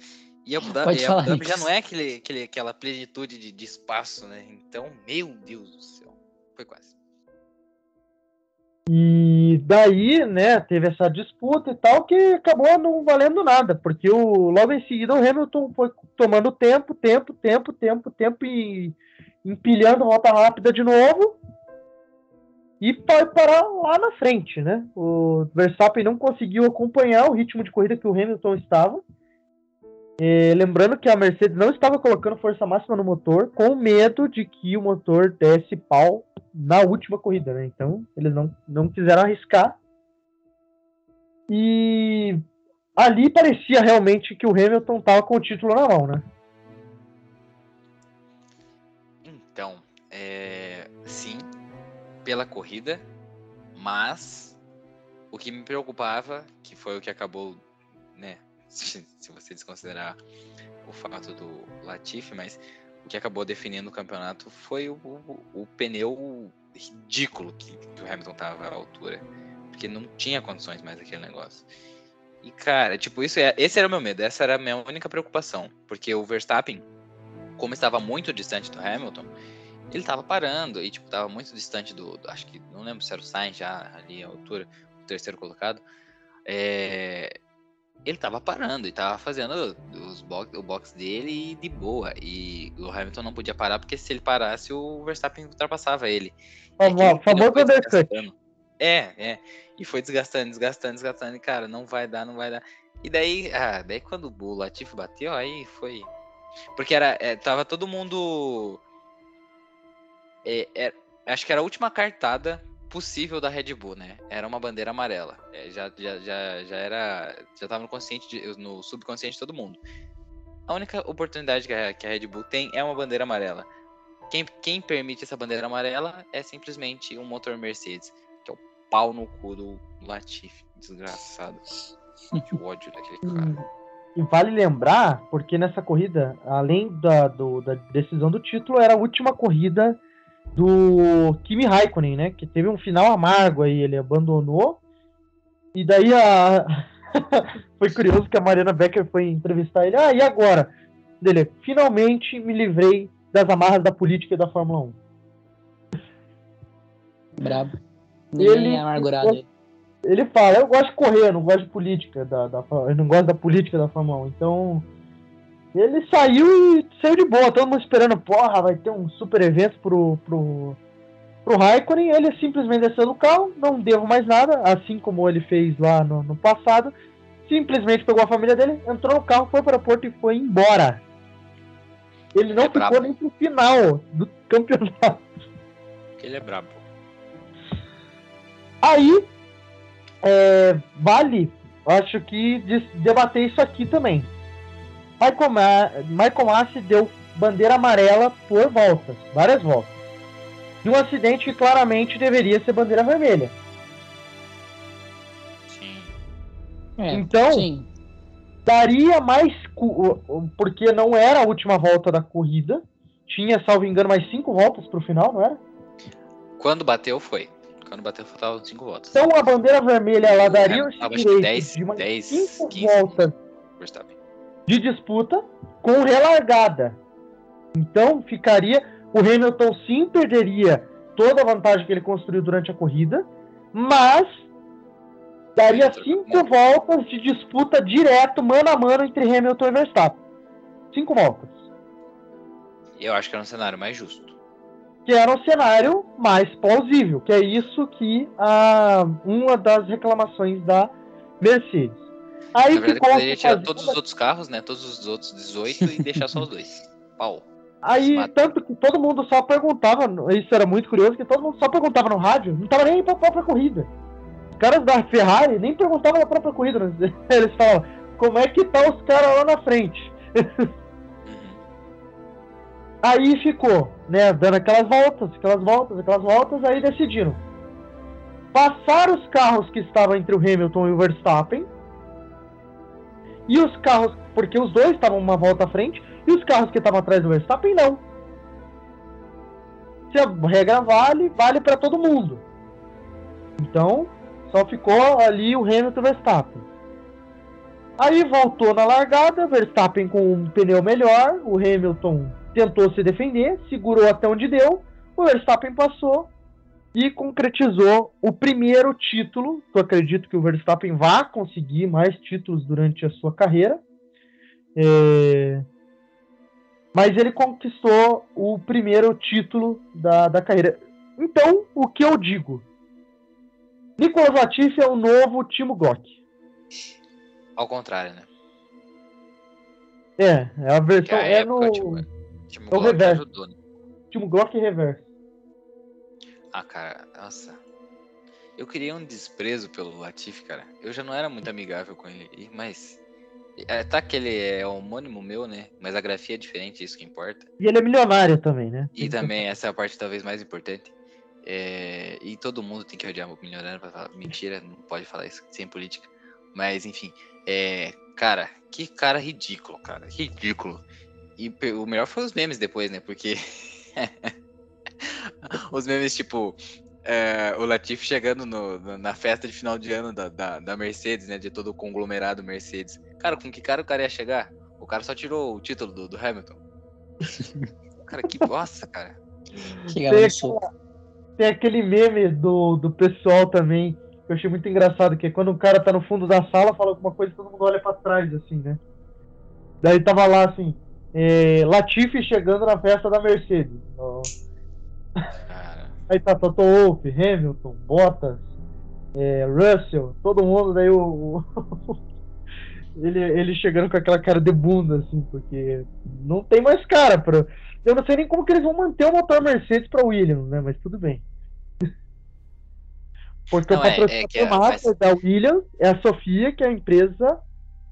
E Abu Dhabi, Pode falar, Abu Dhabi já não é aquele, aquele, aquela plenitude de, de espaço, né? Então, meu Deus do céu. Foi quase. E daí, né, teve essa disputa e tal que acabou não valendo nada, porque o, logo em seguida o Hamilton foi tomando tempo, tempo, tempo, tempo, tempo e empilhando volta rápida de novo e foi parar lá na frente, né? O Verstappen não conseguiu acompanhar o ritmo de corrida que o Hamilton estava. É, lembrando que a Mercedes não estava colocando força máxima no motor, com medo de que o motor desse pau na última corrida, né? Então, eles não, não quiseram arriscar. E ali parecia realmente que o Hamilton estava com o título na mão, né? É, sim, pela corrida, mas o que me preocupava, que foi o que acabou, né, [laughs] se, se você desconsiderar o fato do Latifi, mas o que acabou definindo o campeonato foi o, o, o pneu ridículo que, que o Hamilton estava à altura. porque não tinha condições mais daquele negócio. E, cara, tipo, isso é, esse era o meu medo, essa era a minha única preocupação. Porque o Verstappen, como estava muito distante do Hamilton, ele estava parando e, tipo, estava muito distante do, do, Acho que, não lembro se era o Sainz já ali a altura, o terceiro colocado. É, ele estava parando e estava fazendo os box, o box dele de boa. E o Hamilton não podia parar, porque se ele parasse, o Verstappen ultrapassava ele. Famoso undercut. É, é. E foi desgastando, desgastando, desgastando. E, cara, não vai dar, não vai dar. E daí, ah, daí quando o Latifi bateu, aí foi. Porque era, é, tava todo mundo. É, é, acho que era a última cartada possível da Red Bull, né? Era uma bandeira amarela. É, já, já, já, já era. Já tava no consciente, de, no subconsciente de todo mundo. A única oportunidade que a, que a Red Bull tem é uma bandeira amarela. Quem, quem permite essa bandeira amarela é simplesmente um motor Mercedes pau no cu do Latifi, desgraçado. Que ódio daquele [laughs] cara. E vale lembrar, porque nessa corrida, além da, do, da decisão do título, era a última corrida do Kimi Raikkonen, né? Que teve um final amargo aí, ele abandonou. E daí a. [laughs] foi curioso que a Mariana Becker foi entrevistar ele. Ah, e agora? Dele, finalmente me livrei das amarras da política e da Fórmula 1. Brabo ele, é amargurado. Ele fala, eu gosto de correr, eu não gosto de política, da, da, eu não gosto da política da Fórmula 1. Então, ele saiu e saiu de boa, todo mundo esperando, porra, vai ter um super evento pro, pro, pro Raikkonen. Ele simplesmente desceu do carro, não deu mais nada, assim como ele fez lá no, no passado. Simplesmente pegou a família dele, entrou no carro, foi para o aeroporto e foi embora. Ele não é ficou brabo. nem pro final do [laughs] campeonato. Ele é brabo. Aí, é, vale, acho que debater isso aqui também. Michael, Ma Michael deu bandeira amarela por voltas, várias voltas. De um acidente que claramente deveria ser bandeira vermelha. Sim. É, então, sim. daria mais. Porque não era a última volta da corrida. Tinha, salvo engano, mais cinco voltas pro final, não era? Quando bateu, foi. Quando bateu, faltavam 5 votos. Então a bandeira vermelha ela daria os direitos 10, de mais 10, 5 voltas de disputa com relargada. Então ficaria. O Hamilton sim perderia toda a vantagem que ele construiu durante a corrida, mas daria cinco voltas de disputa direto, mano a mano, entre Hamilton e Verstappen. Cinco voltas. Eu acho que era um cenário mais justo que era um cenário mais plausível, que é isso que a, uma das reclamações da Mercedes. Aí Na verdade, ficou poderia tirar todos os outros carros, né? Todos os outros 18 e deixar só os dois. [laughs] Pau. Aí, tanto que todo mundo só perguntava, isso era muito curioso, que todo mundo só perguntava no rádio, não tava nem pra própria corrida. Os caras da Ferrari nem perguntavam na própria corrida. [laughs] Eles falavam, como é que tá os caras lá na frente? [laughs] Aí ficou, né, dando aquelas voltas, aquelas voltas, aquelas voltas, aí decidiram passar os carros que estavam entre o Hamilton e o Verstappen e os carros, porque os dois estavam uma volta à frente, e os carros que estavam atrás do Verstappen não. Se a regra vale, vale para todo mundo. Então, só ficou ali o Hamilton e o Verstappen. Aí voltou na largada, Verstappen com um pneu melhor, o Hamilton tentou se defender, segurou até onde deu, o Verstappen passou e concretizou o primeiro título. Eu acredito que o Verstappen vá conseguir mais títulos durante a sua carreira. É... Mas ele conquistou o primeiro título da, da carreira. Então, o que eu digo? Nicolas Latifi é o novo Timo Glock. Ao contrário, né? É, é a versão. A é no... Timo é o Glock reverso. ajudou, né? Timo Glock reverso. Ah, cara, nossa. Eu queria um desprezo pelo Latif, cara. Eu já não era muito amigável com ele, mas. É, tá que ele é homônimo meu, né? Mas a grafia é diferente, isso que importa. E ele é milionário também, né? E também, essa é a parte talvez mais importante. É... E todo mundo tem que odiar o milionário pra falar. Mentira, não pode falar isso sem política. Mas, enfim. É... Cara, que cara ridículo, cara. Ridículo. E o melhor foi os memes depois, né? Porque. [laughs] [laughs] os memes, tipo. é, o Latifi chegando no, no, na festa de final de ano da, da, da, Mercedes, né? De todo o conglomerado Mercedes. Cara, com que cara o cara ia chegar? O cara só tirou o título do, do Hamilton. [laughs] cara, que bosta, cara. Tem, aquela, tem aquele meme do, do pessoal também, que eu achei muito engraçado, que é quando o cara tá no fundo da sala, fala alguma coisa e todo mundo olha pra trás, assim, né? Daí tava lá, assim, é, Latifi chegando na festa da Mercedes. Aí tá Toto Wolff, Hamilton, Bottas, é, Russell, todo mundo, daí o, o [laughs] ele, ele chegando com aquela cara de bunda, assim, porque não tem mais cara pra. Eu não sei nem como que eles vão manter o motor Mercedes pra Williams, né? Mas tudo bem. [laughs] Porque não, o patrocinador é, é, faz... da Williams é a Sofia, que é a empresa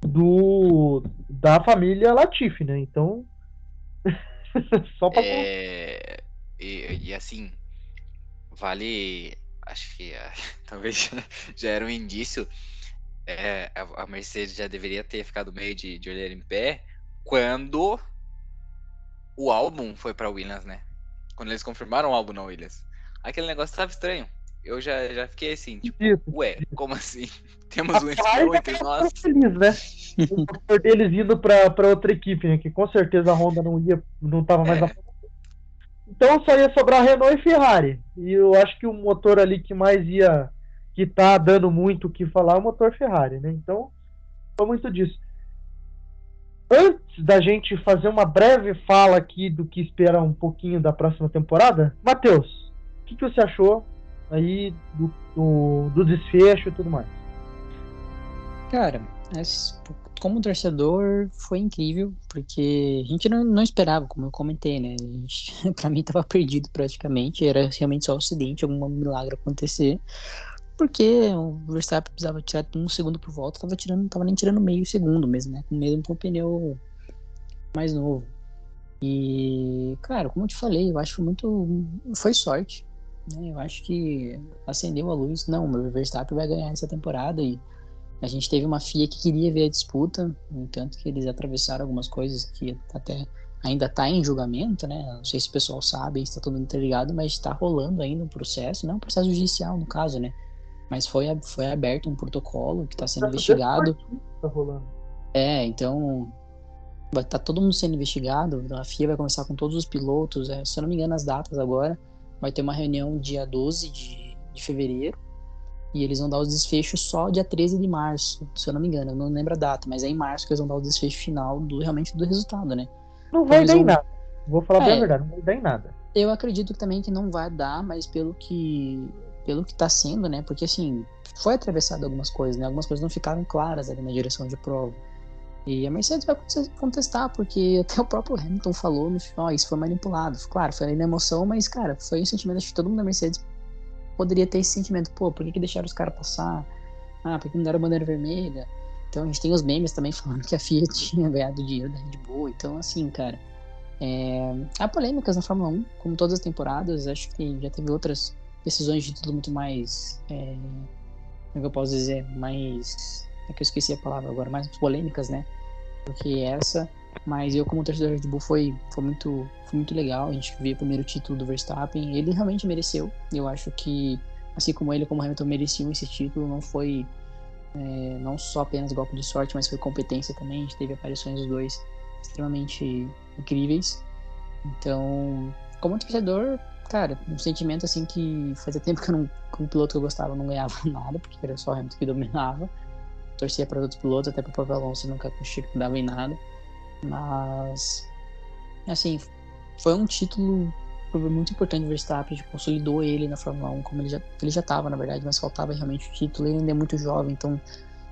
do da família Latifi, né? Então. [laughs] Só pra. É... E, e assim, vale. Acho que uh, [laughs] talvez [laughs] já era um indício. É, a, Mercedes já deveria ter ficado meio de, de olhar em pé quando o álbum foi para Williams, né? Quando eles confirmaram o álbum na Williams. Aquele negócio estava estranho. Eu já, já fiquei assim, tipo, ué, como assim? Temos um entre nós. Feliz, né? [laughs] o deles indo para outra equipe, né? Que com certeza a Honda não ia, não tava mais é. na então só ia sobrar Renault e Ferrari. E eu acho que o motor ali que mais ia. que tá dando muito o que falar é o motor Ferrari, né? Então, foi muito disso. Antes da gente fazer uma breve fala aqui do que espera um pouquinho da próxima temporada, Matheus, o que, que você achou aí do, do, do desfecho e tudo mais? Cara, como torcedor, foi incrível, porque a gente não, não esperava, como eu comentei, né? [laughs] Pra mim tava perdido praticamente, era realmente só o acidente, algum milagre acontecer. Porque o Verstappen precisava tirar um segundo por volta, tava tirando, tava nem tirando meio segundo mesmo, né? Mesmo com o pneu mais novo. E, cara, como eu te falei, eu acho muito. Foi sorte. Né? Eu acho que acendeu a luz. Não, o Verstappen vai ganhar essa temporada e a gente teve uma FIA que queria ver a disputa, no entanto que eles atravessaram algumas coisas que até ainda está em julgamento, né? Não sei se o pessoal sabe, está todo mundo interligado, mas está rolando ainda um processo, não um processo judicial no caso, né? Mas foi, foi aberto um protocolo que está sendo investigado. Tá rolando. É, então vai tá todo mundo sendo investigado. A FIA vai começar com todos os pilotos. É, se eu não me engano as datas agora, vai ter uma reunião dia 12 de, de fevereiro e eles vão dar os desfechos só dia 13 de março, se eu não me engano, eu não lembro a data, mas é em março que eles vão dar o desfecho final do realmente do resultado, né? Não vai dar em nada. Vou falar é, bem a verdade, não vai dar em nada. Eu acredito também que não vai dar, mas pelo que pelo que tá sendo, né? Porque assim, foi atravessado algumas coisas, né? Algumas coisas não ficaram claras ali na direção de prova. E a Mercedes vai contestar, porque [laughs] até o próprio Hamilton falou no final, oh, isso foi manipulado. Claro, foi na emoção, mas, cara, foi um sentimento, acho que todo mundo da Mercedes poderia ter esse sentimento, pô, por que, que deixaram os caras passar? Ah, por que não deram bandeira vermelha? Então a gente tem os memes também [laughs] falando que a FIA tinha ganhado dinheiro da Red Bull. Então, assim, cara, é... há polêmicas na Fórmula 1, como todas as temporadas. Acho que já teve outras decisões de tudo muito mais. É... Como é que eu posso dizer? Mais. É que eu esqueci a palavra agora, mais polêmicas, né? Porque essa mas eu, como torcedor Red Bull, foi, foi, muito, foi muito legal. A gente viu o primeiro título do Verstappen. Ele realmente mereceu. Eu acho que, assim como ele, como Hamilton, mereciam esse título. Não foi é, não só apenas golpe de sorte, mas foi competência também. A gente teve aparições dos dois extremamente incríveis. Então, como torcedor, cara, um sentimento assim que fazia tempo que eu não, como piloto que eu gostava, não ganhava [laughs] nada, porque era só o Hamilton que dominava. Torcia para outros pilotos, até para o próprio Alonso nunca dava em nada. Mas, assim, foi um título muito importante do Verstappen, consolidou ele na Fórmula 1, como ele já ele já estava, na verdade, mas faltava realmente o título. Ele ainda é muito jovem, então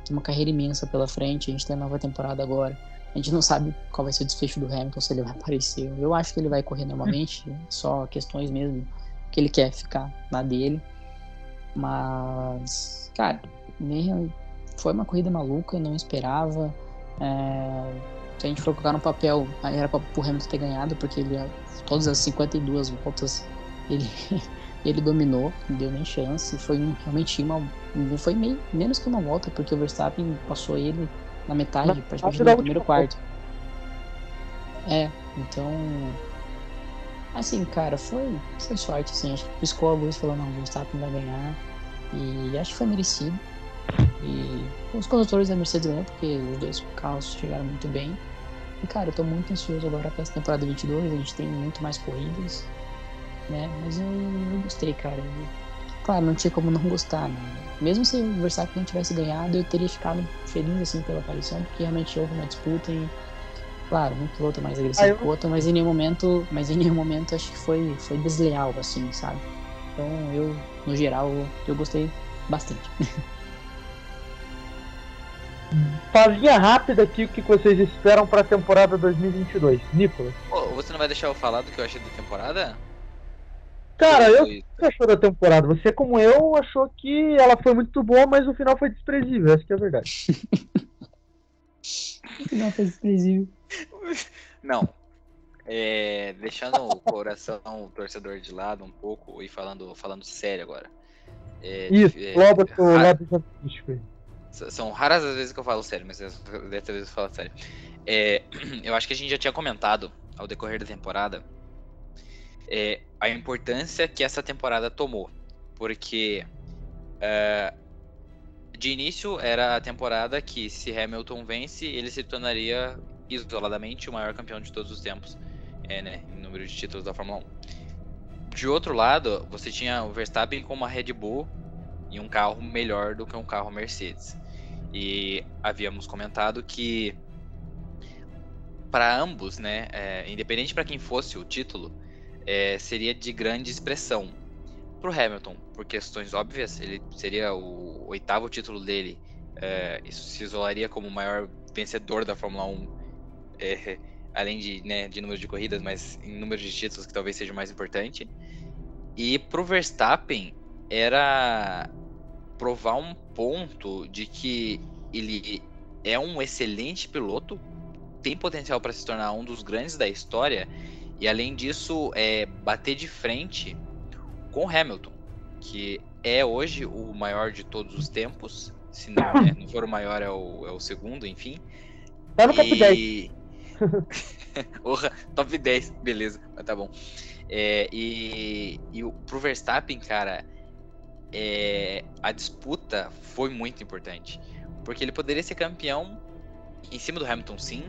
tem uma carreira imensa pela frente. A gente tem a nova temporada agora. A gente não sabe qual vai ser o desfecho do Hamilton, se ele vai aparecer. Eu acho que ele vai correr normalmente, só questões mesmo que ele quer ficar na dele. Mas, cara, foi uma corrida maluca, não esperava. É se a gente for colocar no papel, era para o Hamilton ter ganhado, porque ele todas as 52 voltas ele, [laughs] ele dominou, não deu nem chance. Foi realmente uma. Foi meio, menos que uma volta, porque o Verstappen passou ele na metade, praticamente no primeiro quarto. É, então. Assim, cara, foi, foi sorte, assim. Acho que piscou a luz e falou, não, o Verstappen vai ganhar. E acho que foi merecido. E os condutores da Mercedes ganham, porque os dois carros chegaram muito bem. E, cara, eu tô muito ansioso agora pra essa temporada 22. A gente tem muito mais corridas, né? Mas eu, eu gostei, cara. Eu, claro, não tinha como não gostar, né? Mesmo se o Verstappen não tivesse ganhado, eu teria ficado feliz, assim, pela aparição, porque realmente houve uma disputa e Claro, um piloto mais agressivo ah, eu... que o outro, mas em nenhum momento, mas em nenhum momento acho que foi, foi desleal, assim, sabe? Então eu, no geral, eu gostei bastante. [laughs] Falinha rápida aqui o que vocês esperam para a temporada 2022. Nicolas. Pô, você não vai deixar eu falar do que eu achei da temporada? Cara, eu, o que você achou da temporada? Você, como eu, achou que ela foi muito boa, mas o final foi desprezível. Essa que é a verdade. [laughs] o final foi desprezível. [laughs] Não. É, deixando o coração o torcedor de lado um pouco e falando, falando sério agora. É, Isso, é, logo pro lado artístico. São raras as vezes que eu falo sério, mas dessa vez eu falo sério. É, [clears throat] eu acho que a gente já tinha comentado ao decorrer da temporada é, a importância que essa temporada tomou. Porque é, de início era a temporada que se Hamilton vence, ele se tornaria isoladamente o maior campeão de todos os tempos, é, né, em número de títulos da Fórmula 1. De outro lado, você tinha o Verstappen com uma Red Bull e um carro melhor do que um carro Mercedes. E havíamos comentado que para ambos, né, é, independente para quem fosse o título, é, seria de grande expressão. Para o Hamilton, por questões óbvias, ele seria o oitavo título dele. É, isso se isolaria como o maior vencedor da Fórmula 1 é, [laughs] além de, né, de número de corridas, mas em número de títulos que talvez seja o mais importante. E pro Verstappen era provar um ponto de que ele é um excelente piloto, tem potencial para se tornar um dos grandes da história e além disso é bater de frente com Hamilton, que é hoje o maior de todos os tempos, se não, é, não for o maior é o, é o segundo, enfim. Tá no top 10. [laughs] Porra, top 10, beleza, mas tá bom. É, e, e pro Verstappen, cara, é, a disputa foi muito importante. Porque ele poderia ser campeão em cima do Hamilton, sim,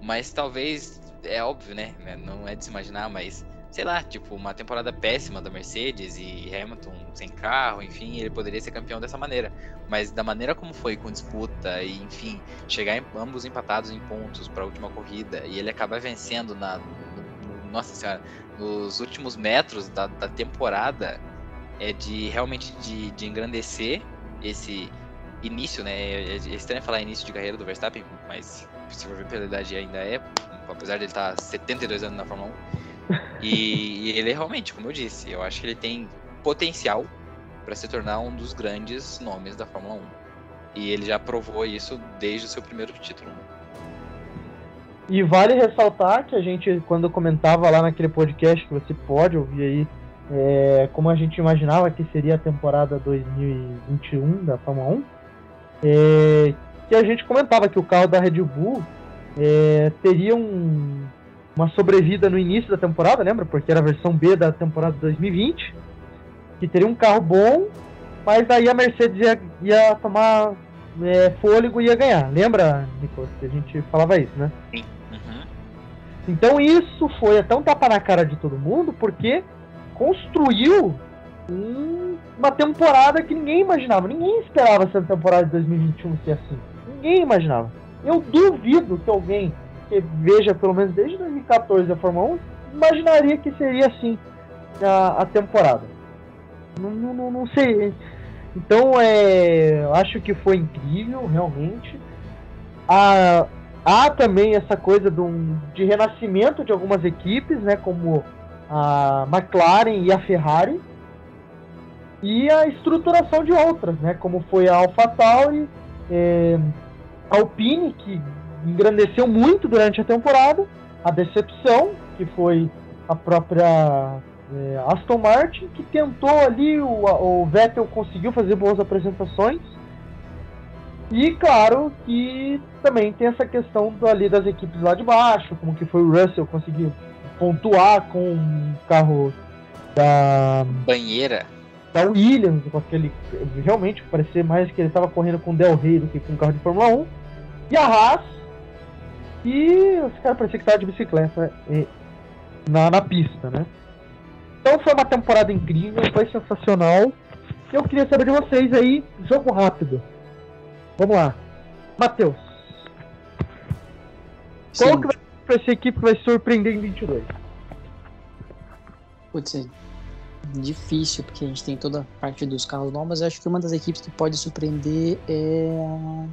mas talvez, é óbvio, né? Não é de se imaginar, mas sei lá, tipo, uma temporada péssima da Mercedes e Hamilton sem carro, enfim, ele poderia ser campeão dessa maneira. Mas da maneira como foi com disputa e, enfim, chegar em, ambos empatados em pontos para a última corrida e ele acabar vencendo na. No, nossa senhora, nos últimos metros da, da temporada, é de realmente de, de engrandecer esse início, né? É, é estranho falar início de carreira do Verstappen, mas se for ver pela idade ainda é, apesar de ele estar 72 anos na Fórmula 1 e, e ele realmente, como eu disse, eu acho que ele tem potencial para se tornar um dos grandes nomes da Fórmula 1. E ele já provou isso desde o seu primeiro título. Né? E vale ressaltar que a gente, quando comentava lá naquele podcast, que você pode ouvir aí, é, como a gente imaginava que seria a temporada 2021 da Fórmula 1, é, que a gente comentava que o carro da Red Bull é, teria um, uma sobrevida no início da temporada, lembra? Porque era a versão B da temporada 2020, que teria um carro bom, mas aí a Mercedes ia, ia tomar é, fôlego e ia ganhar. Lembra, Nicolas, que a gente falava isso, né? Sim. Uhum. Então isso foi até um tapa na cara de todo mundo, porque construiu um, uma temporada que ninguém imaginava. Ninguém esperava essa temporada de 2021 ser assim. Ninguém imaginava. Eu duvido que alguém que veja pelo menos desde 2014 a Fórmula 1, imaginaria que seria assim a, a temporada. Não, não, não, sei. Então, é, acho que foi incrível, realmente. Há, há também essa coisa de, um, de renascimento de algumas equipes, né, como a McLaren e a Ferrari, e a estruturação de outras, né, como foi a AlphaTauri, é, Alpine, que engrandeceu muito durante a temporada. A decepção, que foi a própria é, Aston Martin, que tentou ali, o, o Vettel conseguiu fazer boas apresentações. E claro que também tem essa questão ali das equipes lá de baixo, como que foi o Russell conseguiu pontuar com um carro da, Banheira. da Williams, com aquele. Realmente parecia mais que ele estava correndo com o Del Rey do que com um carro de Fórmula 1. E a Haas. E os caras pareciam que estavam de bicicleta e- na, na pista, né? Então foi uma temporada incrível, foi sensacional. Eu queria saber de vocês aí, jogo rápido. Vamos lá. Matheus, qual que vai ser essa equipe que vai surpreender em 22? Putz, é difícil, porque a gente tem toda a parte dos carros novos, mas eu acho que uma das equipes que pode surpreender é.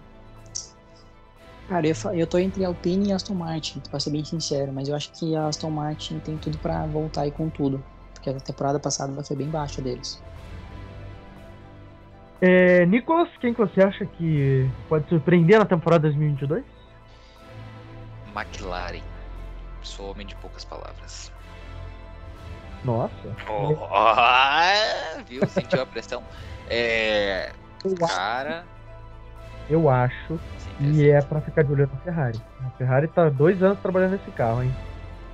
Cara, eu, eu tô entre Alpine e Aston Martin, pra ser bem sincero, mas eu acho que a Aston Martin tem tudo pra voltar aí com tudo. Porque a temporada passada foi bem baixa deles. É, Nicolas, quem que você acha que pode surpreender na temporada 2022? McLaren. Sou homem de poucas palavras. Nossa. Oh, ah, viu? Sentiu a pressão. É. Eu, Cara. eu acho sim, que é pra ficar de olho na Ferrari. A Ferrari tá dois anos trabalhando nesse carro, hein?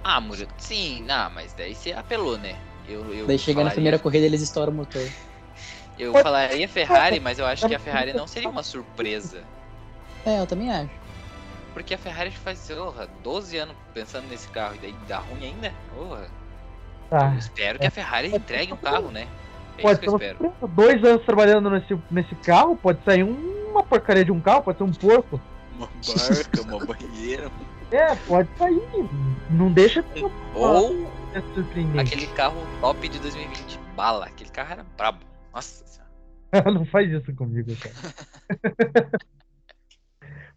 Ah, Murilo, sim, não, mas daí você apelou, né? Eu, eu Daí chega na falaria- primeira corrida eles estouram o motor. Eu falaria Ferrari, mas eu acho que a Ferrari não seria uma surpresa. É, eu também acho. Porque a Ferrari faz, porra, 12 anos pensando nesse carro e daí dá ruim ainda? Porra. Tá. Eu espero que a Ferrari entregue um carro, né? É Pode isso que eu espero. Dois anos trabalhando nesse, nesse carro, pode sair uma porcaria de um carro, pode ser um porco. Uma barca, uma banheira. [laughs] É, pode sair. Não deixa de Ou surpreendente. aquele carro top de 2020. Bala, aquele carro era brabo. Nossa senhora. [laughs] não faz isso comigo, cara. [laughs]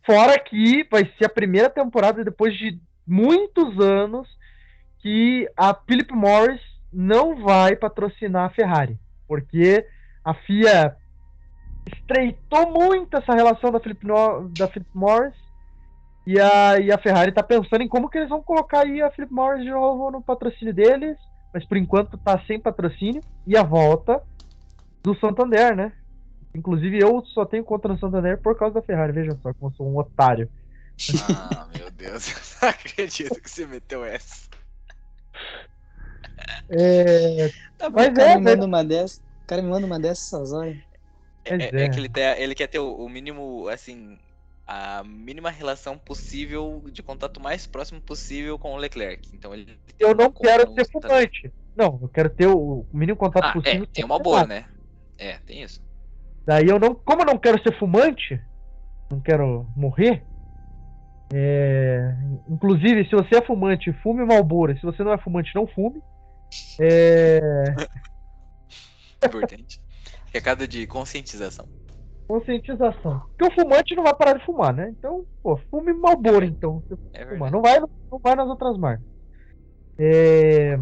Fora que vai ser a primeira temporada depois de muitos anos que a Philip Morris não vai patrocinar a Ferrari. Porque a FIA estreitou muito essa relação da Philip, No- da Philip Morris e a, e a Ferrari tá pensando em como que eles vão colocar aí a Philip Morris de novo no patrocínio deles, mas por enquanto tá sem patrocínio e a volta do Santander, né? Inclusive eu só tenho conta no Santander por causa da Ferrari, veja só como eu sou um otário. Ah, [laughs] meu Deus, [laughs] eu não acredito que você meteu essa. É, Tá bom, Mas o cara é, me né? manda uma dessa. O cara me manda uma dessas essas horas. É, é é. que ele, tem- ele quer ter o, o mínimo, assim, a mínima relação possível de contato mais próximo possível com o Leclerc. Então ele eu não quero ser fumante. Não, eu quero ter o mínimo contato Ah, possível. é, tem uma boa, né? É, tem isso. Daí eu não, como eu não quero ser fumante, não quero morrer. é, inclusive, se você é fumante, fume Malboro. Se você não é fumante, não fume. É, [laughs] Importante. Recado de conscientização. conscientização. Porque o fumante não vai parar de fumar, né? Então, pô, fume Malboro, então. É fumar. Não vai, não vai nas outras marcas. É,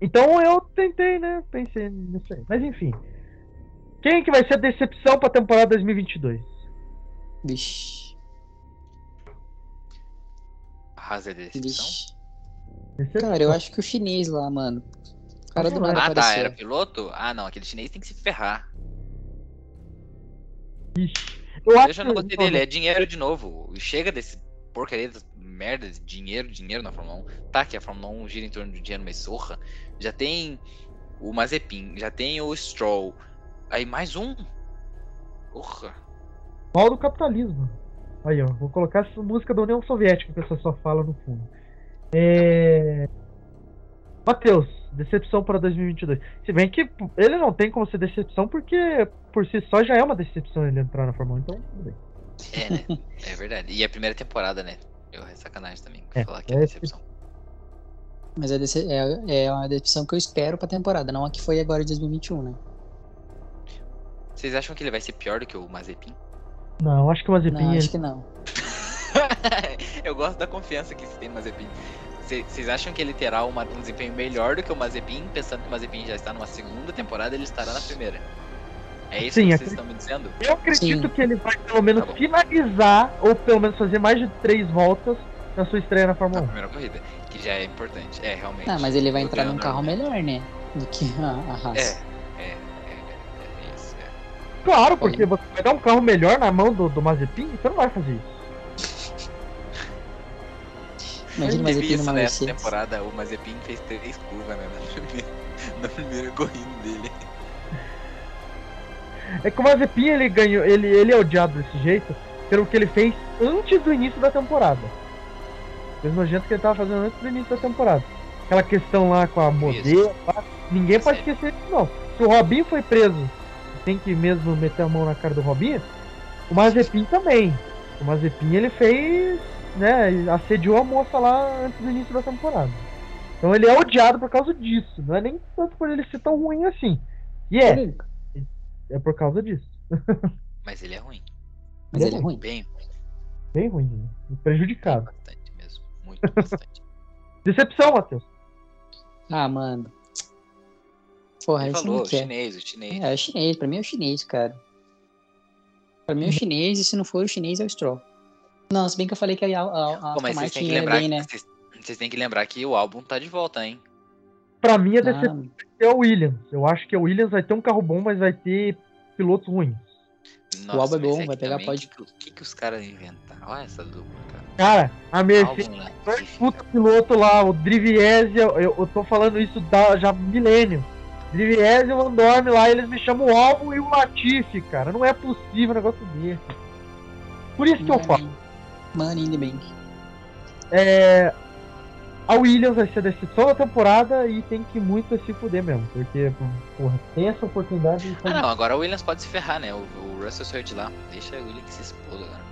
Então eu tentei, né? Pensei nisso aí. Mas enfim. Quem que vai ser a decepção pra temporada 2022? Vixe, Haas é decepção? vixe. Decepção. Cara, eu acho que o chinês lá, mano. O cara do nada Ah, tá, era piloto? Ah, não, aquele chinês tem que se ferrar. Eu acho Eu já não que- gostei dele, é dinheiro de novo. Chega desse porcaria dessa merda de dinheiro, dinheiro na Fórmula 1. Tá, que a Fórmula 1 gira em torno de dinheiro, mas sorra. Já tem o Mazepin, já tem o Stroll. Aí mais um. Porra. Mal do capitalismo. Aí, ó. Vou colocar essa música da União Soviética que a pessoa só fala no fundo. É... Matheus, decepção para 2022. Se bem que ele não tem como ser decepção porque por si só já é uma decepção ele entrar na Fórmula 1, então tudo bem. É, né? é verdade. E é a primeira temporada, né? Eu é sacanagem também É, falar que é é decepção. Mas é, dece- é, é uma decepção que eu espero pra temporada, não a que foi agora de 2021, né? Vocês acham que ele vai ser pior do que o Mazepin? Não, acho que o Mazepin. Não, ele- acho que não. [laughs] Eu gosto da confiança que se tem no Mazepin. Cê- Vocês acham que ele terá uma- um desempenho melhor do que o Mazepin, pensando que o Mazepin já está numa segunda temporada ele estará na primeira? É isso Sim, que acredito. vocês estão me dizendo? Eu acredito Sim. que ele vai pelo menos Tá finalizar ou pelo menos fazer mais de três voltas na sua estreia na Na Fórmula 1. primeira corrida, que já é importante. É, realmente. Ah, mas ele vai entrar num carro melhor, né? Do que a, a É, Haas. é, é, é, é. É. Claro, porque você vai dar um carro melhor na mão do, do Mazepin, você não vai fazer isso. Imagina o Mazepin numa nessa Mercedes. temporada, o Mazepin fez três curvas né, na primeira, [laughs] na primeira corrida dele. É que o Mazepin ele ganhou, ele, ele é odiado desse jeito pelo que ele fez antes do início da temporada. Fez nojento que ele tava fazendo antes do início da temporada. Aquela questão lá com a modelo, lá, ninguém pode esquecer disso não. Se o Robinho foi preso, tem que mesmo meter a mão na cara do Robinho, o Mazepin também. O Mazepin ele fez, né, assediou a moça lá antes do início da temporada. Então ele é odiado por causa disso, não é nem tanto por ele ser tão ruim assim. E é, Ele- é por causa disso. [laughs] Mas ele é ruim. Mas ele é ruim. Bem, Bem ruim, né? prejudicado. bastante mesmo. Muito bastante. [laughs] Decepção, Matheus. Ah, mano. Porra, Ele isso falou, não o chinês, o chinês. É, é o chinês. Pra mim é o chinês, cara. Pra mim é o chinês e se não for o chinês é o Stroll. Não, se bem que eu falei que a, a, a Pô, mas vocês têm que ia lembrar bem, né? que, vocês, vocês têm que lembrar que o álbum tá de volta, hein? Pra mim, a decepção Ah, é o Williams. Eu acho que o Williams vai ter um carro bom, mas vai ter pilotos ruins. Nossa, álbum é bom, vai pegar pódio. O que, que, que os caras inventaram? Olha essa dupla, cara. Cara, a Mercedes, dois puta piloto lá, o Driviese, eu, eu tô falando isso da, já há milênio. Driviese e o Andorme lá, eles me chamam o Albon e o Latifi, cara. Não é possível um negócio desse. Por isso que eu falo. Money in the bank. É, a Williams vai ser a decepção da temporada e tem que muito se fuder mesmo. Porque, porra, tem essa oportunidade de Ah, não, agora o Williams pode se ferrar, né? O, o Russell saiu de lá. Deixa o Williams se exploda agora.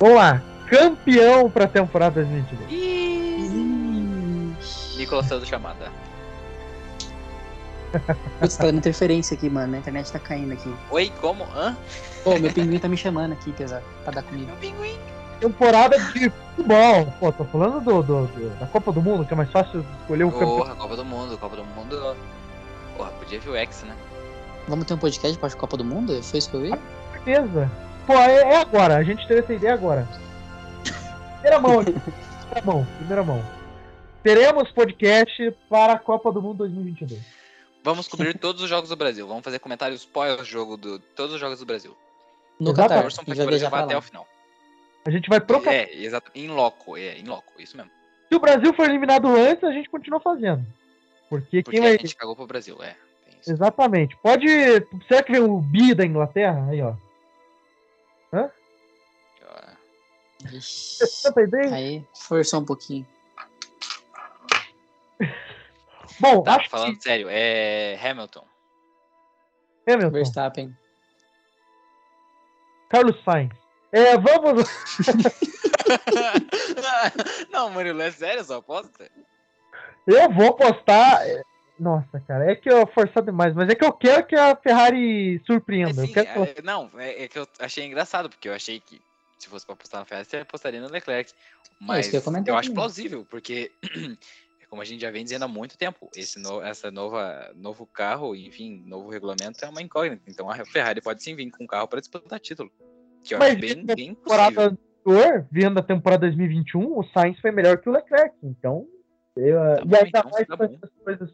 Vamos lá. Campeão pra temporada 2022. Nicolas saiu do chamada. Putz, tá dando interferência aqui, mano. A internet tá caindo aqui. Oi, como? Hã? Pô, meu pinguim tá me chamando aqui, pesado. Pra dar comida. Meu pinguim. Temporada de futebol. Pô, tô falando do, do- do- da Copa do Mundo, que é mais fácil escolher o campeão. Porra, Copa do Mundo, Copa do Mundo. Porra, podia ver o X, né? Vamos ter um podcast pra Copa do Mundo? Foi isso que eu vi? Com certeza. Pô, é, é agora. A gente teve essa ideia agora. Primeira mão aqui. [laughs] Primeira mão. Primeira mão. Teremos podcast para a Copa do Mundo 2022. Vamos cobrir [laughs] todos os jogos do Brasil. Vamos fazer comentários pós-jogo de todos os jogos do Brasil. No Exato. Qatar. Torçam A pra gente que o vai pra até o final. A gente vai pro Qatar. É, exato. Em loco, é, em loco, isso mesmo. Se o Brasil for eliminado antes, a gente continua fazendo. Porque, Porque quem vai. a gente cagou pro Brasil, é. Exatamente. Pode. Será que vem o Bi da Inglaterra? Aí, ó. Ó, Ixi. Ideia? Aí, forçou um pouquinho. [laughs] Bom, Tá, acho falando sério, é Hamilton. que. Hamilton. Verstappen. Carlos Sainz. É, vamos. [laughs] não, Murilo, é sério essa aposta? Eu vou postar. é, Nossa, cara, é que eu forçar demais, mas é que eu quero que a Ferrari surpreenda. Assim, eu quero que é- não, é, é que eu achei engraçado, porque eu achei que se fosse pra apostar na Ferrari, você apostaria no Leclerc. Mas que eu eu acho plausível, porque é [clears throat] como a gente já vem dizendo há muito tempo, esse no, essa nova novo carro, enfim, novo regulamento é uma incógnita. Então a Ferrari pode sim vir com um carro para disputar título. Que eu Mas acho bem, vendo a bem temporada anterior, vendo a temporada 2021, o Sainz foi melhor que o Leclerc. Então, eu, Tá e ainda então, mais tá com essas coisas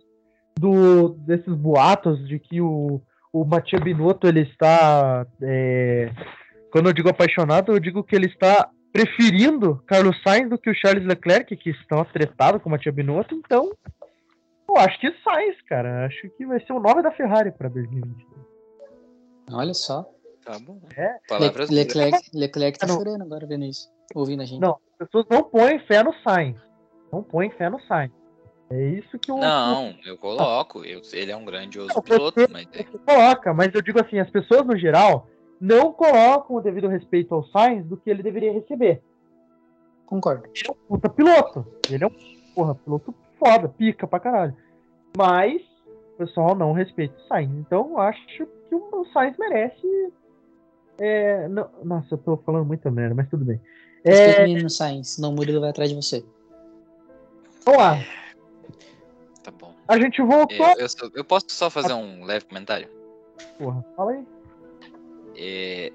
do, desses boatos de que o, o Matia Binotto ele está. é, quando eu digo apaixonado, eu digo que ele está preferindo Carlos Sainz do que o Charles Leclerc, que estão atretados com o Matia Binotto. Então, eu acho que Sainz, cara. Acho que vai ser o nome da Ferrari para 2022. Olha só. Tá bom. É. Le Palavras duras. Leclerc, Leclerc tá não. chorando agora vendo isso. Ouvindo a gente. Não, as pessoas não põem fé no Sainz. Não põem fé no Sainz. É isso que o Não, eu coloco. eu- ele é um grandioso Não, piloto, você- mas é, você coloca, mas eu digo assim, as pessoas no geral não colocam o devido respeito ao Sainz do que ele deveria receber. Concordo. Ele é um puta piloto. Ele é um porra, piloto foda, pica pra caralho. Mas o pessoal não respeita o Sainz. Então eu acho que o Sainz merece. é, não- nossa, eu tô falando muita merda, mas tudo bem. Respeita É, o menino Sainz, senão o Murilo vai atrás de você. vamos lá. tá bom. A gente voltou. É, eu, só- eu posso só fazer um leve comentário? Porra, fala aí. É...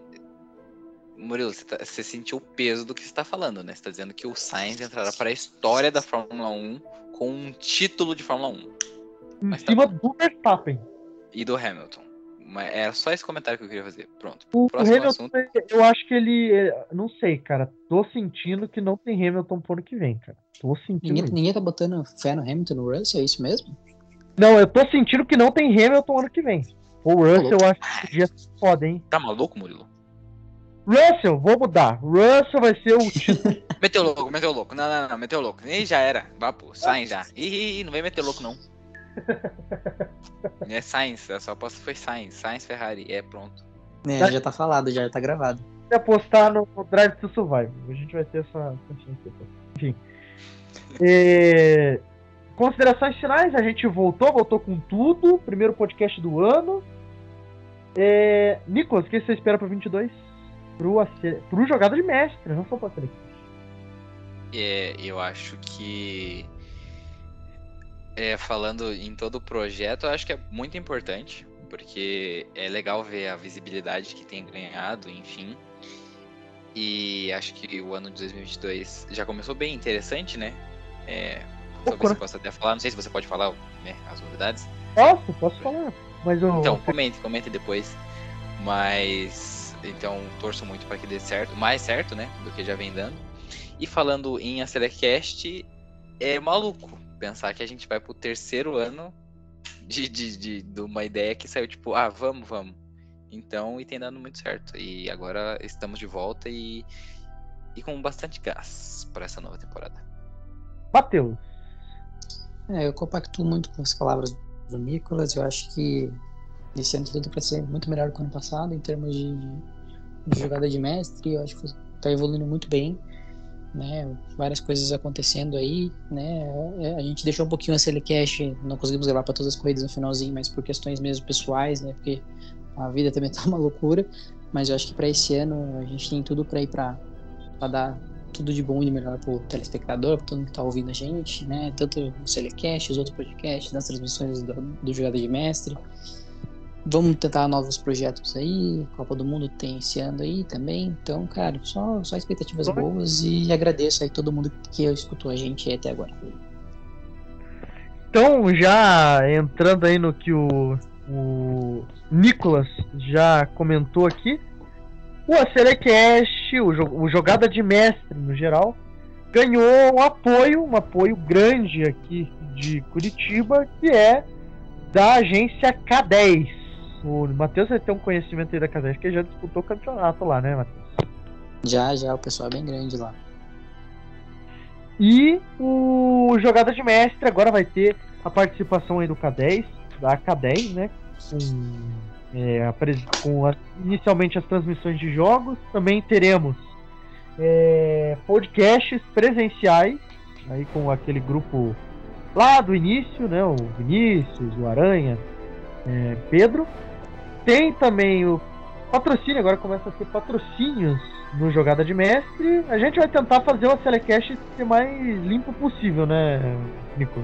Murilo, você, tá- você sentiu o peso do que você está falando, né? Você está dizendo que o Sainz entrará para a história da Fórmula 1 com um título de Fórmula 1 Em Mas tá cima do Verstappen. e do Hamilton. Mas era só esse comentário que eu queria fazer. Pronto. O, Próximo Hamilton, assunto. eu acho que ele. é, Não sei, cara. Tô sentindo que não tem Hamilton pro ano que vem, cara. Tô sentindo. Ninguém, ninguém tá botando fé no Hamilton no Russell, é isso mesmo? Não, eu tô sentindo que não tem Hamilton ano que vem. O Russell eu acho que podia ser foda, hein? Tá maluco, Murilo? Russell, vou mudar. Russell vai ser o título. [laughs] Meteu louco, meteu louco. Não, não, não, meteu louco. Ih, já era. Vá, pô. Sainz já. Ih, não vem meter louco, não. É Sainz, a sua aposta foi Sainz. Sainz Ferrari. É, pronto. É, já tá falado, já tá gravado. Se apostar no, Drive to Survive. A gente vai ter essa. Enfim. [laughs] É, Considerações finais, a gente voltou, voltou com tudo. Primeiro podcast do ano. É... Nicolas, o que você espera pro 22? Pro, ace- pro jogada de mestre, não só pra seleção. É, eu acho que. É, falando em todo o projeto, eu acho que é muito importante, porque é legal ver a visibilidade que tem ganhado, enfim. E acho que o ano de 2022 já começou bem interessante, né? É, talvez você possa até falar, não sei se você pode falar né, as novidades. Posso, posso falar. Mas eu. Então, comente, comente depois. Mas, então, torço muito para que dê certo, mais certo, né, do que já vem dando. E falando em Acelecast, é maluco pensar que a gente vai pro terceiro ano de, de, de, de uma ideia que saiu tipo, ah, vamos, vamos. Então, e tem dado muito certo. E agora estamos de volta e, e com bastante gás para essa nova temporada. Matheus. É, eu compactuo muito com as palavras do Nicolas. Eu acho que esse ano tudo para ser muito melhor do que o ano passado em termos de, de jogada de mestre. Eu acho que está evoluindo muito bem, né? Várias coisas acontecendo aí, né? É, A gente deixou um pouquinho a Celecast, não conseguimos gravar para todas as corridas no finalzinho, mas por questões mesmo pessoais, né? Porque a vida também [laughs] tá uma loucura. Mas eu acho que para esse ano a gente tem tudo para ir para dar tudo de bom e de melhor pro telespectador, pra todo mundo que tá ouvindo a gente, né? Tanto no Celecast, os outros podcasts, nas transmissões do, do Jogada de Mestre. Vamos tentar novos projetos aí, Copa do Mundo tem esse ano aí também. Então, cara, só, só expectativas boas e agradeço aí todo mundo que escutou a gente até agora. Então, já entrando aí no que o, o Nicolas já comentou aqui, o Acelecast, o, jo- o Jogada de Mestre no geral, ganhou um apoio, um apoio grande aqui de Curitiba, que é da agência K10. O Matheus vai ter um conhecimento aí da K10, que já disputou o campeonato lá, né, Matheus? Já, já, o pessoal é bem grande lá. E o Jogada de Mestre agora vai ter a participação aí do K10, da K10, né? Com, é, com a- inicialmente as transmissões de jogos. Também teremos é, podcasts presenciais, aí com aquele grupo lá do início, né? O Vinícius, o Aranha, é, Pedro. Tem também o patrocínio, agora começa a ter patrocínios no Jogada de Mestre. A gente vai tentar fazer o Telecast ser mais limpo possível, né, Nico?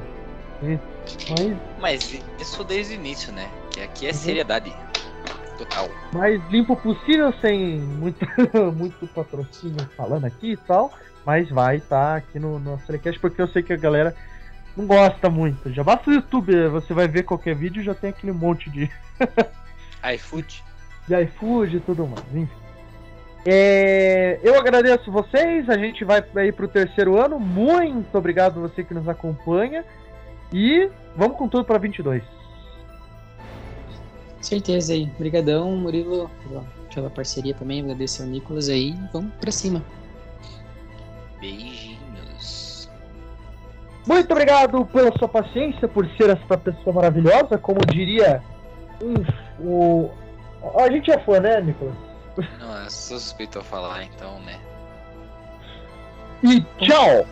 Mais, Mas isso desde o início, né? Que aqui é seriedade total. mais limpo possível, sem muito, [laughs] muito patrocínio falando aqui e tal. Mas vai estar aqui no nosso Telecast, porque eu sei que a galera não gosta muito. Já basta o YouTube, você vai ver qualquer vídeo já tem aquele monte de. [laughs] iFood. de iFood e tudo mais, enfim. É, eu agradeço vocês, a gente vai aí pro terceiro ano. Muito obrigado você que nos acompanha. E vamos com tudo para 22. Certeza aí. Obrigadão, Murilo, pela, pela parceria também. Agradecer ao Nicolas aí. Vamos pra cima. Beijinhos. Muito obrigado pela sua paciência, por ser essa pessoa maravilhosa. Como diria um, o. A gente é fã, né, Nicolas? Não, eu sou suspeito a falar, então, né? E tchau!